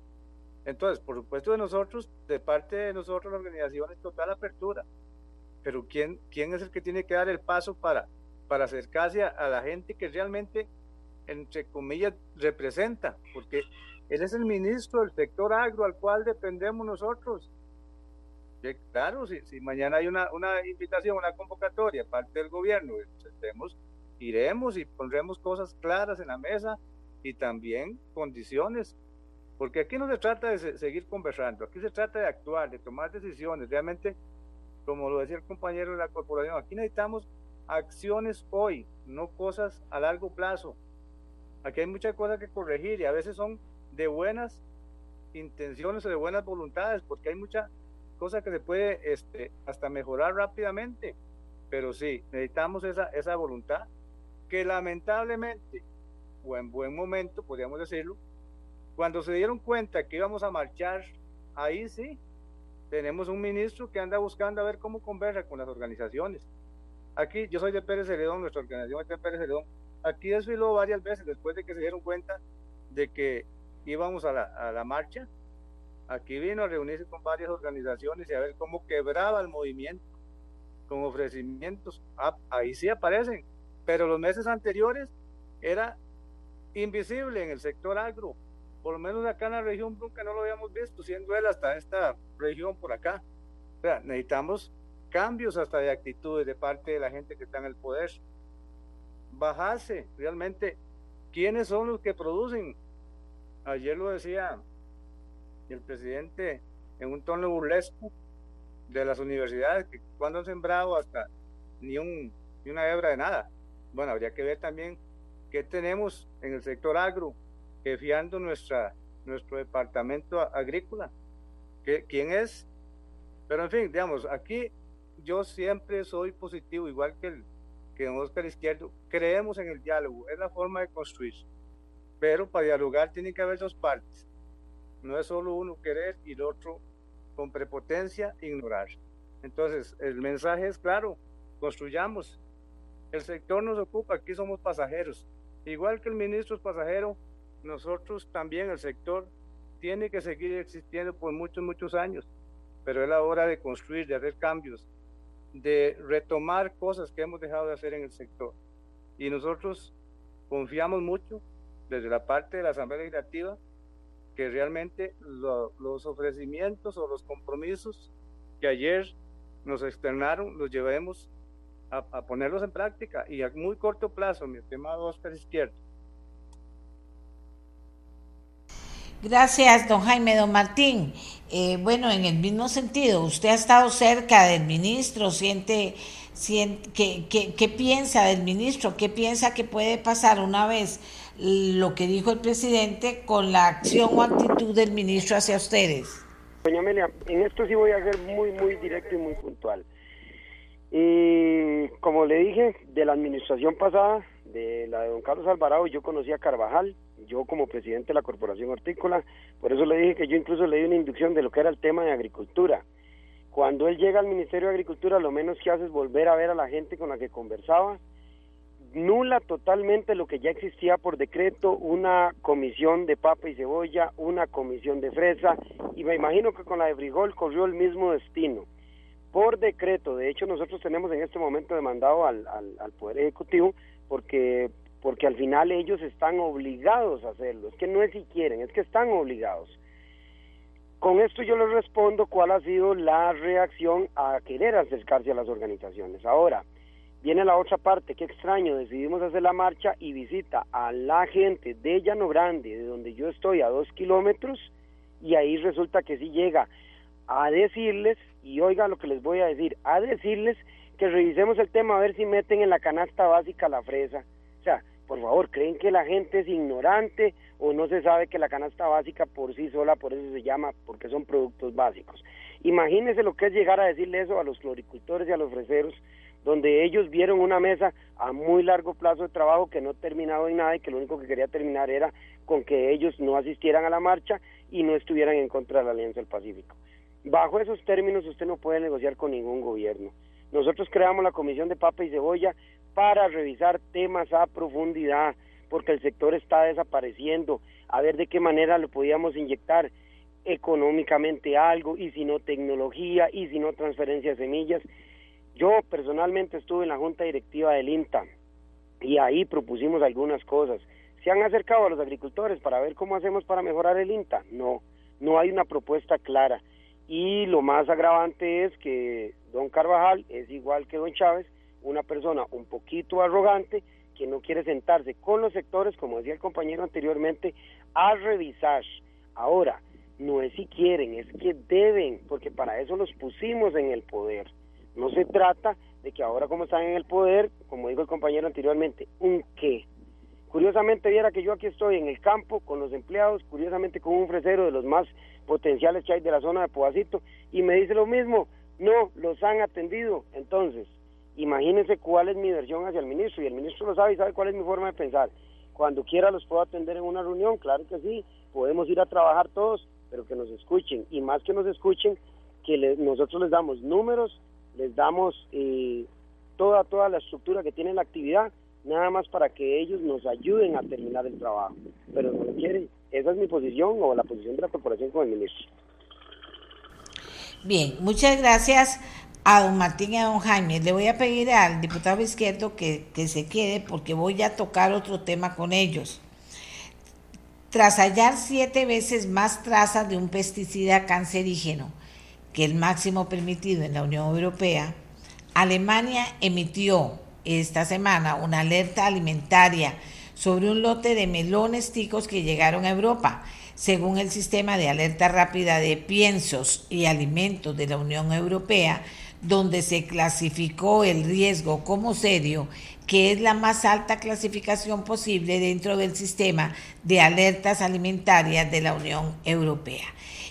Entonces, por supuesto de nosotros, de parte de nosotros, la organización es total apertura. Pero ¿quién, quién es el que tiene que dar el paso para, para acercarse a, a la gente que realmente, entre comillas, representa? Porque él es el ministro del sector agro al cual dependemos nosotros. Claro, si, mañana hay una, una, invitación, una convocatoria parte del gobierno, pues, iremos y pondremos cosas claras en la mesa y también condiciones. Porque aquí no se trata de se, seguir conversando, aquí se trata de actuar, de tomar decisiones. Realmente, como lo decía el compañero de la corporación, aquí necesitamos acciones hoy, no cosas a largo plazo. Aquí hay muchas cosas que corregir y a veces son de buenas intenciones o de buenas voluntades, porque hay mucha cosa que se puede este, hasta mejorar rápidamente. Pero sí, necesitamos esa, esa voluntad que lamentablemente, o en buen momento, podríamos decirlo, cuando se dieron cuenta que íbamos a marchar, ahí sí, tenemos un ministro que anda buscando a ver cómo conversa con las organizaciones. Aquí, yo soy de Pérez Celedón, nuestra organización está en Pérez Celedón. Aquí desfiló varias veces después de que se dieron cuenta de que íbamos a la, a la marcha, aquí vino a reunirse con varias organizaciones y a ver cómo quebraba el movimiento con ofrecimientos. Ah, ahí sí aparecen, pero los meses anteriores era invisible en el sector agro. Por lo menos acá en la región nunca no lo habíamos visto, siendo él hasta esta región por acá. O sea, necesitamos cambios hasta de actitudes de parte de la gente que está en el poder. Bajarse realmente quiénes son los que producen ayer lo decía el presidente en un tono burlesco de las universidades, que cuando han sembrado hasta ni, un, ni una hebra de nada. Bueno, habría que ver también qué tenemos en el sector agro, fiando nuestra, nuestro departamento agrícola, ¿Qué, quién es. Pero en fin, digamos, aquí yo siempre soy positivo, igual que, el, que Oscar Izquierdo, creemos en el diálogo, es la forma de construir pero para dialogar tiene que haber dos partes. No es solo uno querer y el otro con prepotencia ignorar. Entonces, el mensaje es claro, construyamos. El sector nos ocupa, aquí somos pasajeros. Igual que el ministro es pasajero, nosotros también, el sector, tiene que seguir existiendo por muchos, muchos años. Pero es la hora de construir, de hacer cambios, de retomar cosas que hemos dejado de hacer en el sector. Y nosotros confiamos mucho desde la parte de la Asamblea Legislativa que realmente lo, los ofrecimientos o los compromisos que ayer nos externaron los llevemos a, ponerlos en práctica y a muy corto plazo, mi estimado Oscar Izquierdo. Gracias, don Jaime, don Martín. Eh, bueno, en el mismo sentido, usted ha estado cerca del ministro, siente, siente ¿qué, qué, qué piensa del ministro? ¿Qué piensa que puede pasar una vez lo que dijo el presidente con la acción o actitud del ministro hacia ustedes? Doña Amelia, en esto sí voy a ser muy, muy directo y muy puntual. Y como le dije, de la administración pasada, de la de don Carlos Alvarado, yo conocí a Carvajal, yo como presidente de la Corporación Hortícola, por eso le dije que yo incluso le di una inducción de lo que era el tema de agricultura. Cuando él llega al Ministerio de Agricultura, lo menos que hace es volver a ver a la gente con la que conversaba, nula totalmente lo que ya existía por decreto, una comisión de papa y cebolla, una comisión de fresa, y me imagino que con la de frijol corrió el mismo destino. Por decreto, de hecho nosotros tenemos en este momento demandado al, al, al Poder Ejecutivo porque, porque al final ellos están obligados a hacerlo, es que no es si quieren, es que están obligados. Con esto yo les respondo cuál ha sido la reacción a querer acercarse a las organizaciones. Ahora, viene la otra parte, qué extraño, decidimos hacer la marcha y visita a la gente de Llano Grande, de donde yo estoy a dos kilómetros, y ahí resulta que sí llega a decirles, y oiga lo que les voy a decir, a decirles que revisemos el tema a ver si meten en la canasta básica la fresa. O sea, por favor, ¿creen que la gente es ignorante o no se sabe que la canasta básica por sí sola, por eso se llama, porque son productos básicos? Imagínense lo que es llegar a decirle eso a los floricultores y a los freseros, donde ellos vieron una mesa a muy largo plazo de trabajo que no terminado en nada y que lo único que quería terminar era con que ellos no asistieran a la marcha y no estuvieran en contra de la Alianza del Pacífico. Bajo esos términos usted no puede negociar con ningún gobierno. Nosotros creamos la Comisión de Papa y Cebolla para revisar temas a profundidad, porque el sector está desapareciendo, a ver de qué manera le podíamos inyectar económicamente algo, y si no tecnología, y si no transferencia de semillas. Yo personalmente estuve en la junta directiva del INTA y ahí propusimos algunas cosas. ¿Se han acercado a los agricultores para ver cómo hacemos para mejorar el INTA? No, no hay una propuesta clara. Y lo más agravante es que don Carvajal es igual que don Chávez, una persona un poquito arrogante que no quiere sentarse con los sectores, como decía el compañero anteriormente, a revisar. Ahora, no es si quieren, es que deben, porque para eso los pusimos en el poder. No se trata de que ahora como están en el poder, como dijo el compañero anteriormente, un qué. Curiosamente viera que yo aquí estoy en el campo con los empleados, curiosamente con un fresero de los más potenciales que hay de la zona de Pobacito, y me dice lo mismo, no, los han atendido. Entonces, imagínense cuál es mi versión hacia el ministro, y el ministro lo sabe y sabe cuál es mi forma de pensar. Cuando quiera los puedo atender en una reunión, claro que sí, podemos ir a trabajar todos, pero que nos escuchen, y más que nos escuchen, que nosotros les damos números, les damos eh, toda, toda la estructura que tiene la actividad, nada más para que ellos nos ayuden a terminar el trabajo, pero no quieren. Esa es mi posición o la posición de la corporación con el ministro. Bien, muchas gracias a don Martín y a don Jaime. Le voy a pedir al diputado izquierdo que, que se quede porque voy a tocar otro tema con ellos. Tras hallar siete veces más trazas de un pesticida cancerígeno que el máximo permitido en la Unión Europea, Alemania emitió esta semana una alerta alimentaria sobre un lote de melones ticos que llegaron a Europa según el sistema de alerta rápida de piensos y alimentos de la Unión Europea, donde se clasificó el riesgo como serio, que es la más alta clasificación posible dentro del sistema de alertas alimentarias de la Unión Europea.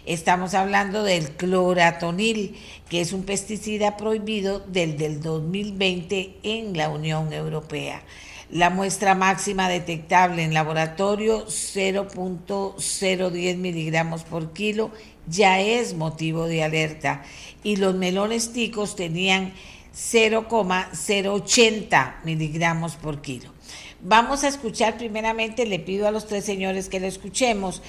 Estamos hablando del cloratonil, que es un pesticida prohibido desde el 2020 en la Unión Europea. La muestra máxima detectable en laboratorio 0.010 miligramos por kilo ya es motivo de alerta y los melones ticos tenían 0,080 miligramos por kilo. Vamos a escuchar primeramente, le pido a los tres señores que le escuchemos,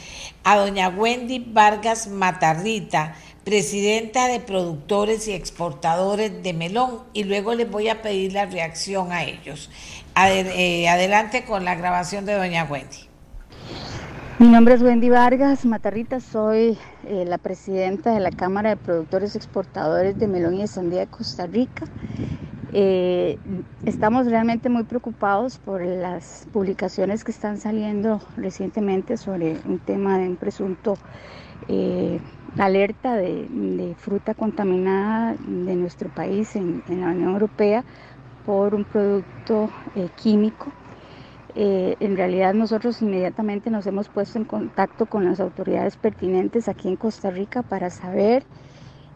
a doña Wendy Vargas Matarrita, presidenta de productores y exportadores de melón, y luego les voy a pedir la reacción a ellos. Eh, adelante con la grabación de doña Wendy. Mi nombre es Wendy Vargas Matarrita, soy eh, la presidenta de la Cámara de Productores Exportadores de Melón y de Sandía de Costa Rica. Eh, estamos realmente muy preocupados por las publicaciones que están saliendo recientemente sobre un tema de un presunto alerta de, fruta contaminada de nuestro país en la Unión Europea por un producto eh, químico. Eh, en realidad nosotros inmediatamente nos hemos puesto en contacto con las autoridades pertinentes aquí en Costa Rica para saber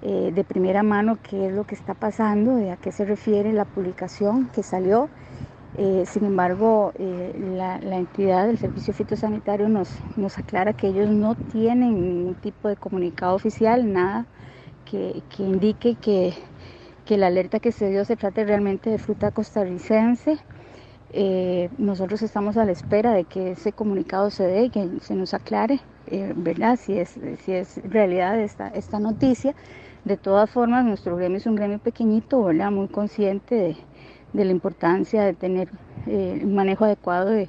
eh, de primera mano qué es lo que está pasando, de a qué se refiere la publicación que salió. sin embargo, la, entidad del Servicio Fitosanitario nos, nos aclara que ellos no tienen ningún tipo de comunicado oficial, nada que, que indique que que la alerta que se dio se trate realmente de fruta costarricense. Eh, nosotros estamos a la espera de que ese comunicado se dé y que se nos aclare, eh, ¿verdad? Si es, si es realidad esta, esta noticia. De todas formas, nuestro gremio es un gremio pequeñito. Muy consciente de, la importancia de tener eh, un manejo adecuado de,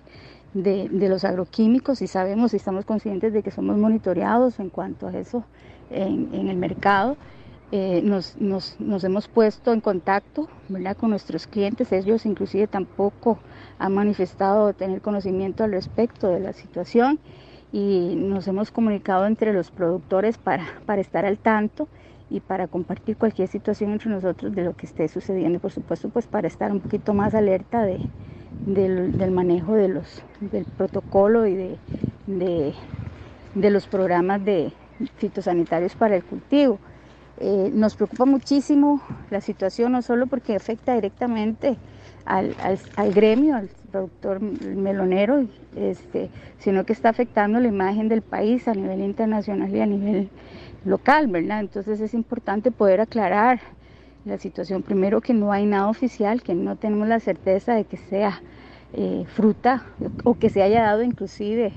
los agroquímicos y sabemos y estamos conscientes de que somos monitoreados en cuanto a eso en, el mercado. Eh, nos, hemos puesto en contacto ¿verdad? con nuestros clientes, ellos inclusive tampoco han manifestado tener conocimiento al respecto de la situación y nos hemos comunicado entre los productores para estar al tanto y para compartir cualquier situación entre nosotros de lo que esté sucediendo, por supuesto, pues para estar un poquito más alerta de, del, manejo del protocolo y de, de, los programas de fitosanitarios para el cultivo. Eh, nos preocupa muchísimo la situación, no solo porque afecta directamente al, al, gremio, al productor melonero, este, sino que está afectando la imagen del país a nivel internacional y a nivel local, ¿verdad? Entonces es importante poder aclarar la situación. Primero que no hay nada oficial, que no tenemos la certeza de que sea eh, fruta o que se haya dado inclusive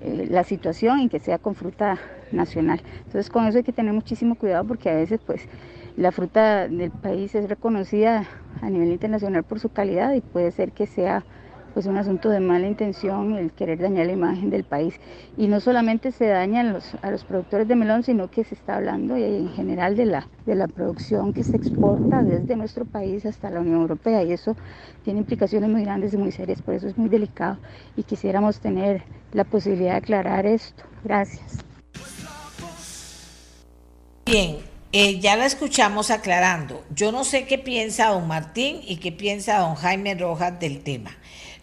eh, la situación en que sea con fruta nacional. Entonces con eso hay que tener muchísimo cuidado porque a veces pues la fruta del país es reconocida a nivel internacional por su calidad y puede ser que sea pues un asunto de mala intención el querer dañar la imagen del país. Y no solamente se dañan los, a los productores de melón, sino que se está hablando en general de la, de la producción que se exporta desde nuestro país hasta la Unión Europea y eso tiene implicaciones muy grandes y muy serias, por eso es muy delicado y quisiéramos tener la posibilidad de aclarar esto. Gracias. Bien, eh, ya la escuchamos aclarando. Yo no sé qué piensa don Martín y qué piensa don Jaime Rojas del tema.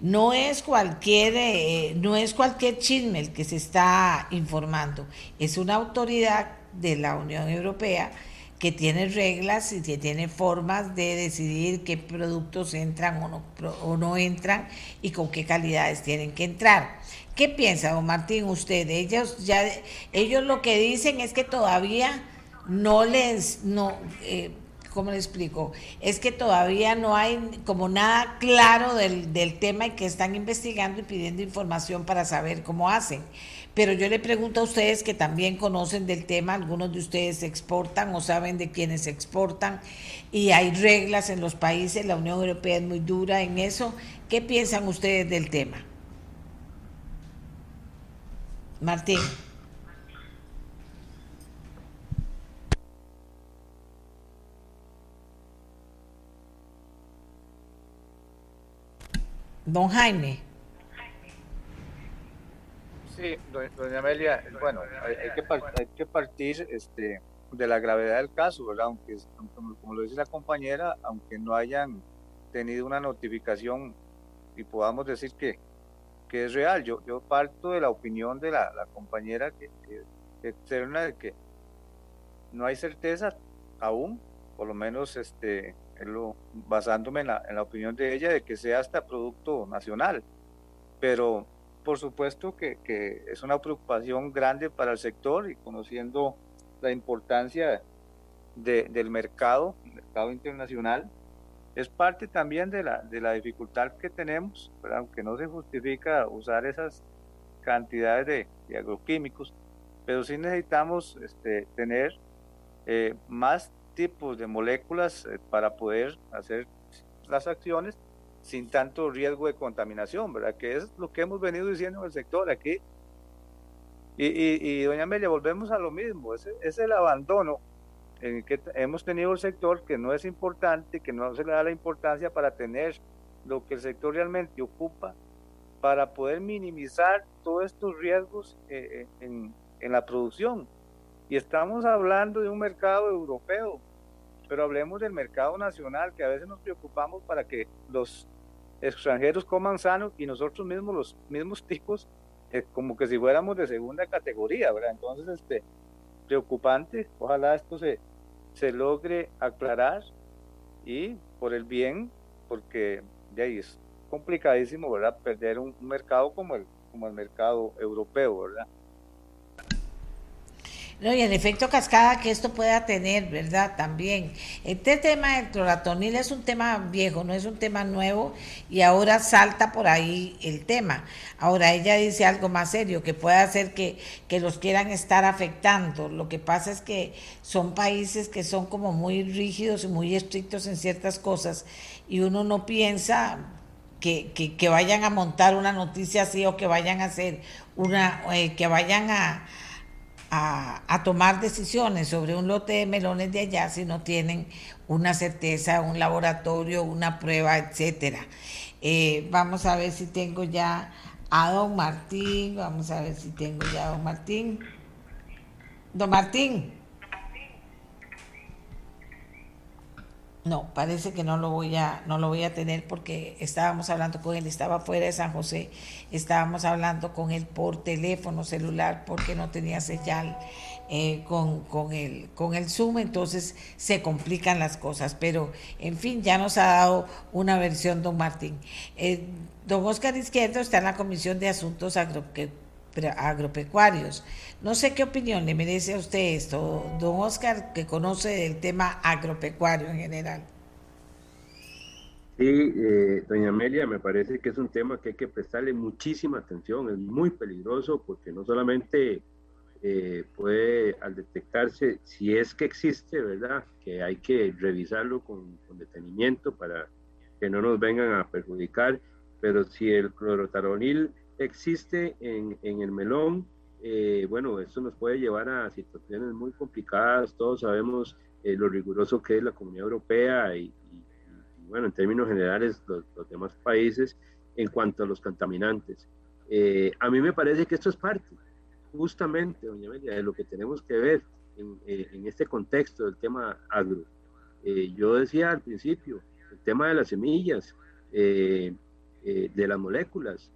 No es cualquier, eh, no es cualquier chisme el que se está informando, es una autoridad de la Unión Europea que tiene reglas y que tiene formas de decidir qué productos entran o no, o no entran y con qué calidades tienen que entrar. ¿Qué piensa, don Martín, usted? Ellos ya, ellos lo que dicen es que todavía no les, no, eh, ¿cómo le explico? Es que todavía no hay como nada claro del, del, tema y que están investigando y pidiendo información para saber cómo hacen. Pero yo le pregunto a ustedes que también conocen del tema, algunos de ustedes exportan o saben de quienes exportan y hay reglas en los países, la Unión Europea es muy dura en eso. ¿Qué piensan ustedes del tema? Martín. Don Jaime. Sí, doña Amelia, bueno, hay, que, partir este, de la gravedad del caso, ¿verdad? Aunque, como lo dice la compañera, aunque no hayan tenido una notificación y podamos decir que, que es real, yo, yo parto de la opinión de la, compañera que, que, de que no hay certeza aún, por lo menos este, basándome en la, en la opinión de ella de que sea hasta producto nacional. Pero por supuesto que, que, es una preocupación grande para el sector y conociendo la importancia de, del mercado, mercado internacional, es parte también de la, de la dificultad que tenemos, aunque no se justifica usar esas cantidades de, de agroquímicos, pero sí necesitamos este, tener eh, más tipos de moléculas eh, para poder hacer las acciones sin tanto riesgo de contaminación, ¿verdad? Que es lo que hemos venido diciendo en el sector aquí. Y, doña Amelia, volvemos a lo mismo, es, es el abandono en que hemos tenido el sector que no es importante, que no se le da la importancia para tener lo que el sector realmente ocupa, para poder minimizar todos estos riesgos eh, eh, en la producción. Y estamos hablando de un mercado europeo, pero hablemos del mercado nacional, que a veces nos preocupamos para que los extranjeros coman sano y nosotros mismos, los mismos tipos, eh, como que si fuéramos de segunda categoría, ¿verdad? Entonces, este, preocupante, ojalá esto se, se logre aclarar y por el bien, porque de ahí es complicadísimo, ¿verdad? Perder un, un mercado como el, como el mercado europeo, ¿verdad? No, y el efecto cascada que esto pueda tener, ¿verdad? También. Este tema del cloratonil es un tema viejo, no es un tema nuevo y ahora salta por ahí el tema. Ahora ella dice algo más serio, que puede hacer que, que los quieran estar afectando. Lo que pasa es que son países que son como muy rígidos y muy estrictos en ciertas cosas y uno no piensa que, que, que vayan a montar una noticia así o que vayan a hacer una, eh, que vayan a a, tomar decisiones sobre un lote de melones de allá si no tienen una certeza, un laboratorio, una prueba, etcétera. Eh, vamos a ver si tengo ya a don Martín. Vamos a ver si tengo ya a don Martín. Don Martín. No, parece que no lo voy a, no lo voy a tener porque estábamos hablando con él, estaba fuera de San José, estábamos hablando con él por teléfono celular porque no tenía señal eh, con, con, el, con el Zoom, entonces se complican las cosas. Pero, en fin, ya nos ha dado una versión don Martín. Eh, don Oscar Izquierdo está en la Comisión de Asuntos Agropecuarios. No sé qué opinión le merece a usted esto, don Oscar, que conoce el tema agropecuario en general. Sí, eh, doña Amelia, me parece que es un tema que hay que prestarle muchísima atención, es muy peligroso porque no solamente eh, puede, al detectarse, si es que existe, ¿verdad? Que hay que revisarlo con, detenimiento para que no nos vengan a perjudicar, pero si el clorotaronil existe en, en el melón, eh, bueno, esto nos puede llevar a situaciones muy complicadas, todos sabemos eh, lo riguroso que es la Comunidad Europea y, bueno, en términos generales los, los, demás países en cuanto a los contaminantes. a mí me parece que esto es parte, justamente, doña Amelia, de lo que tenemos que ver en, eh, en este contexto del tema agro. Eh, yo decía al principio, el tema de las semillas, eh, de las moléculas,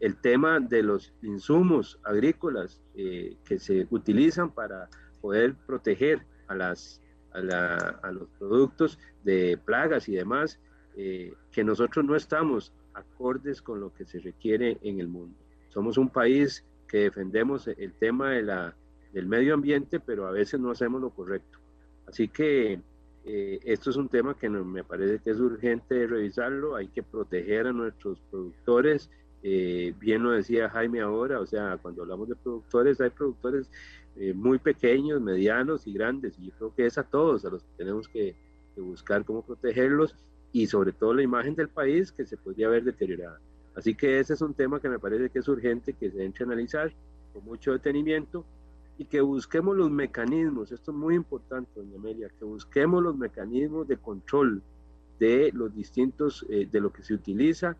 el tema de los insumos agrícolas que se utilizan para poder proteger a, las, a, la, a los productos de plagas y demás, que nosotros no estamos acordes con lo que se requiere en el mundo. Somos un país que defendemos el tema de la, del medio ambiente, pero a veces no hacemos lo correcto. Así que eh, esto es un tema que me parece que es urgente revisarlo, hay que proteger a nuestros productores, eh, bien lo decía Jaime ahora, o sea, cuando hablamos de productores, hay productores eh, muy pequeños, medianos y grandes, y yo creo que es a todos a los que tenemos que, que buscar cómo protegerlos y sobre todo la imagen del país que se podría ver deteriorada. Así que ese es un tema que me parece que es urgente que se entre a analizar con mucho detenimiento y que busquemos los mecanismos, esto es muy importante, doña Amelia, que busquemos los mecanismos de control de los distintos, eh, de lo que se utiliza.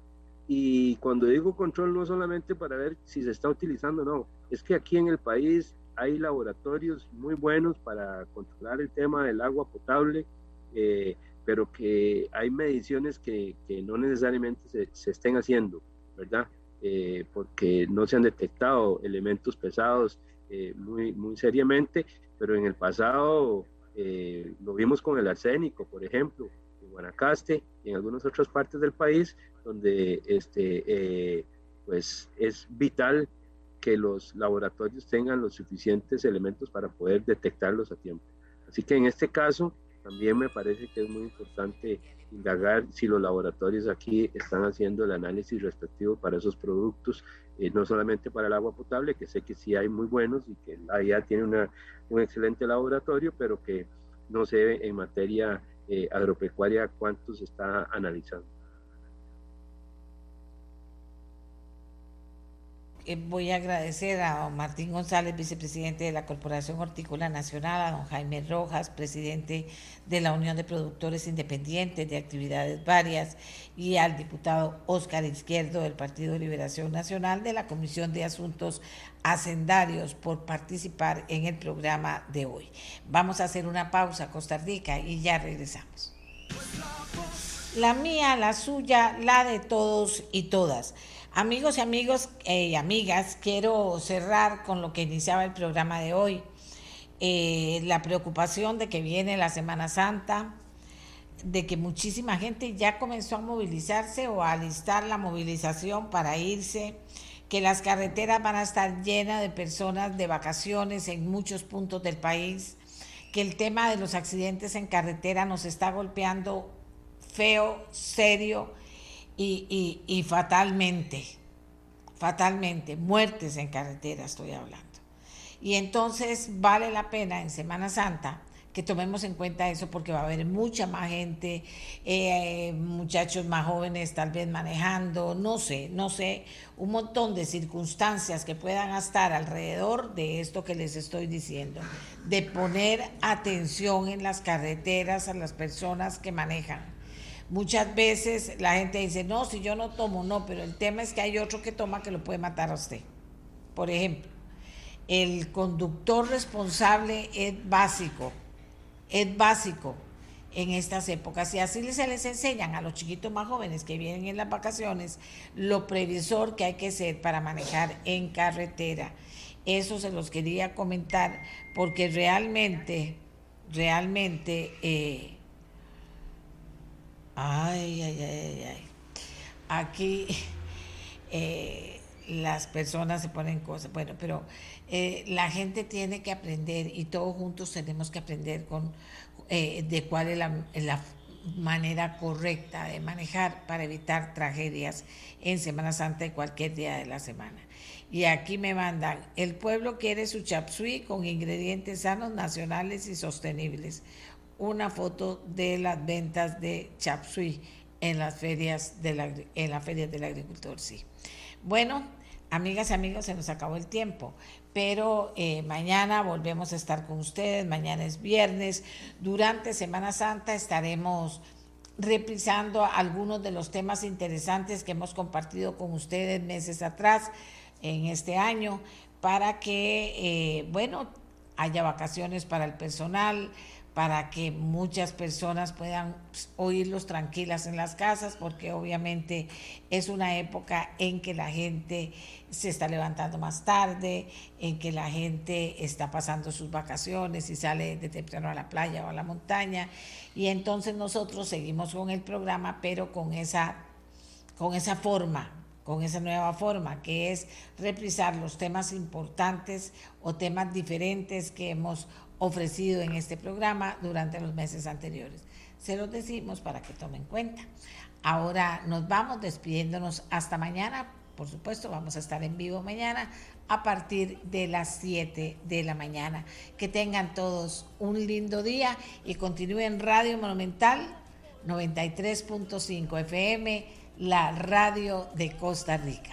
Y cuando digo control, no solamente para ver si se está utilizando, no, es que aquí en el país hay laboratorios muy buenos para controlar el tema del agua potable. Eh, pero que hay mediciones que, que no necesariamente se, se, estén haciendo, ¿verdad? Eh, porque no se han detectado elementos pesados eh, muy, muy seriamente, pero en el pasado eh, lo vimos con el arsénico, por ejemplo, en Guanacaste y en algunas otras partes del país, donde este, pues es vital que los laboratorios tengan los suficientes elementos para poder detectarlos a tiempo. Así que en este caso, también me parece que es muy importante indagar si los laboratorios aquí están haciendo el análisis respectivo para esos productos, eh, no solamente para el agua potable, que sé que sí hay muy buenos y que la IA tiene una, un excelente laboratorio, pero que no sé en materia eh, agropecuaria cuántos está analizando. Voy a agradecer a don Martín González, vicepresidente de la Corporación Hortícola Nacional, a don Jaime Rojas, presidente de la Unión de Productores Independientes de Actividades Varias, y al diputado Óscar Izquierdo del Partido de Liberación Nacional de la Comisión de Asuntos Hacendarios por participar en el programa de hoy. Vamos a hacer una pausa, Costa Rica, y ya regresamos. La mía, la suya, la de todos y todas. Amigos y eh, amigas, quiero cerrar con lo que iniciaba el programa de hoy. Eh, la preocupación de que viene la Semana Santa, de que muchísima gente ya comenzó a movilizarse o a alistar la movilización para irse, que las carreteras van a estar llenas de personas de vacaciones en muchos puntos del país, que el tema de los accidentes en carretera nos está golpeando feo, serio y, fatalmente, fatalmente, muertes en carretera estoy hablando. Y entonces vale la pena en Semana Santa que tomemos en cuenta eso porque va a haber mucha más gente, eh, muchachos más jóvenes tal vez manejando, no sé, no sé, un montón de circunstancias que puedan estar alrededor de esto que les estoy diciendo, de poner atención en las carreteras a las personas que manejan Muchas veces la gente dice, no, si yo no tomo, no, pero el tema es que hay otro que toma que lo puede matar a usted. Por ejemplo, el conductor responsable es básico, es básico en estas épocas y así se les enseñan a los chiquitos más jóvenes que vienen en las vacaciones lo previsor que hay que ser para manejar en carretera. Eso se los quería comentar porque realmente, realmente... Eh, Ay, ay, ay, ay. Aquí eh, las personas se ponen cosas. Bueno, pero eh, la gente tiene que aprender y todos juntos tenemos que aprender con eh, de cuál es la, la manera correcta de manejar para evitar tragedias en Semana Santa y cualquier día de la semana. Y aquí me mandan, el pueblo quiere su chapsui con ingredientes sanos, nacionales y sostenibles una foto de las ventas de chapsui en las ferias de la, en del agricultor, sí. Bueno, amigas y amigos, se nos acabó el tiempo, pero eh, mañana volvemos a estar con ustedes, mañana es viernes, durante Semana Santa estaremos reprisando algunos de los temas interesantes que hemos compartido con ustedes meses atrás en este año para que, eh, bueno, haya vacaciones para el personal, para que muchas personas puedan oírlos tranquilas en las casas, porque obviamente es una época en que la gente se está levantando más tarde, en que la gente está pasando sus vacaciones y sale de temprano a la playa o a la montaña, y entonces nosotros seguimos con el programa, pero con esa, con esa forma, con esa nueva forma, que es reprisar los temas importantes o temas diferentes que hemos ofrecido en este programa durante los meses anteriores. Se los decimos para que tomen cuenta. Ahora nos vamos despidiéndonos hasta mañana. Por supuesto, vamos a estar en vivo mañana a partir de las 7 de la mañana. Que tengan todos un lindo día y continúen Radio Monumental 93.5 FM, la radio de Costa Rica.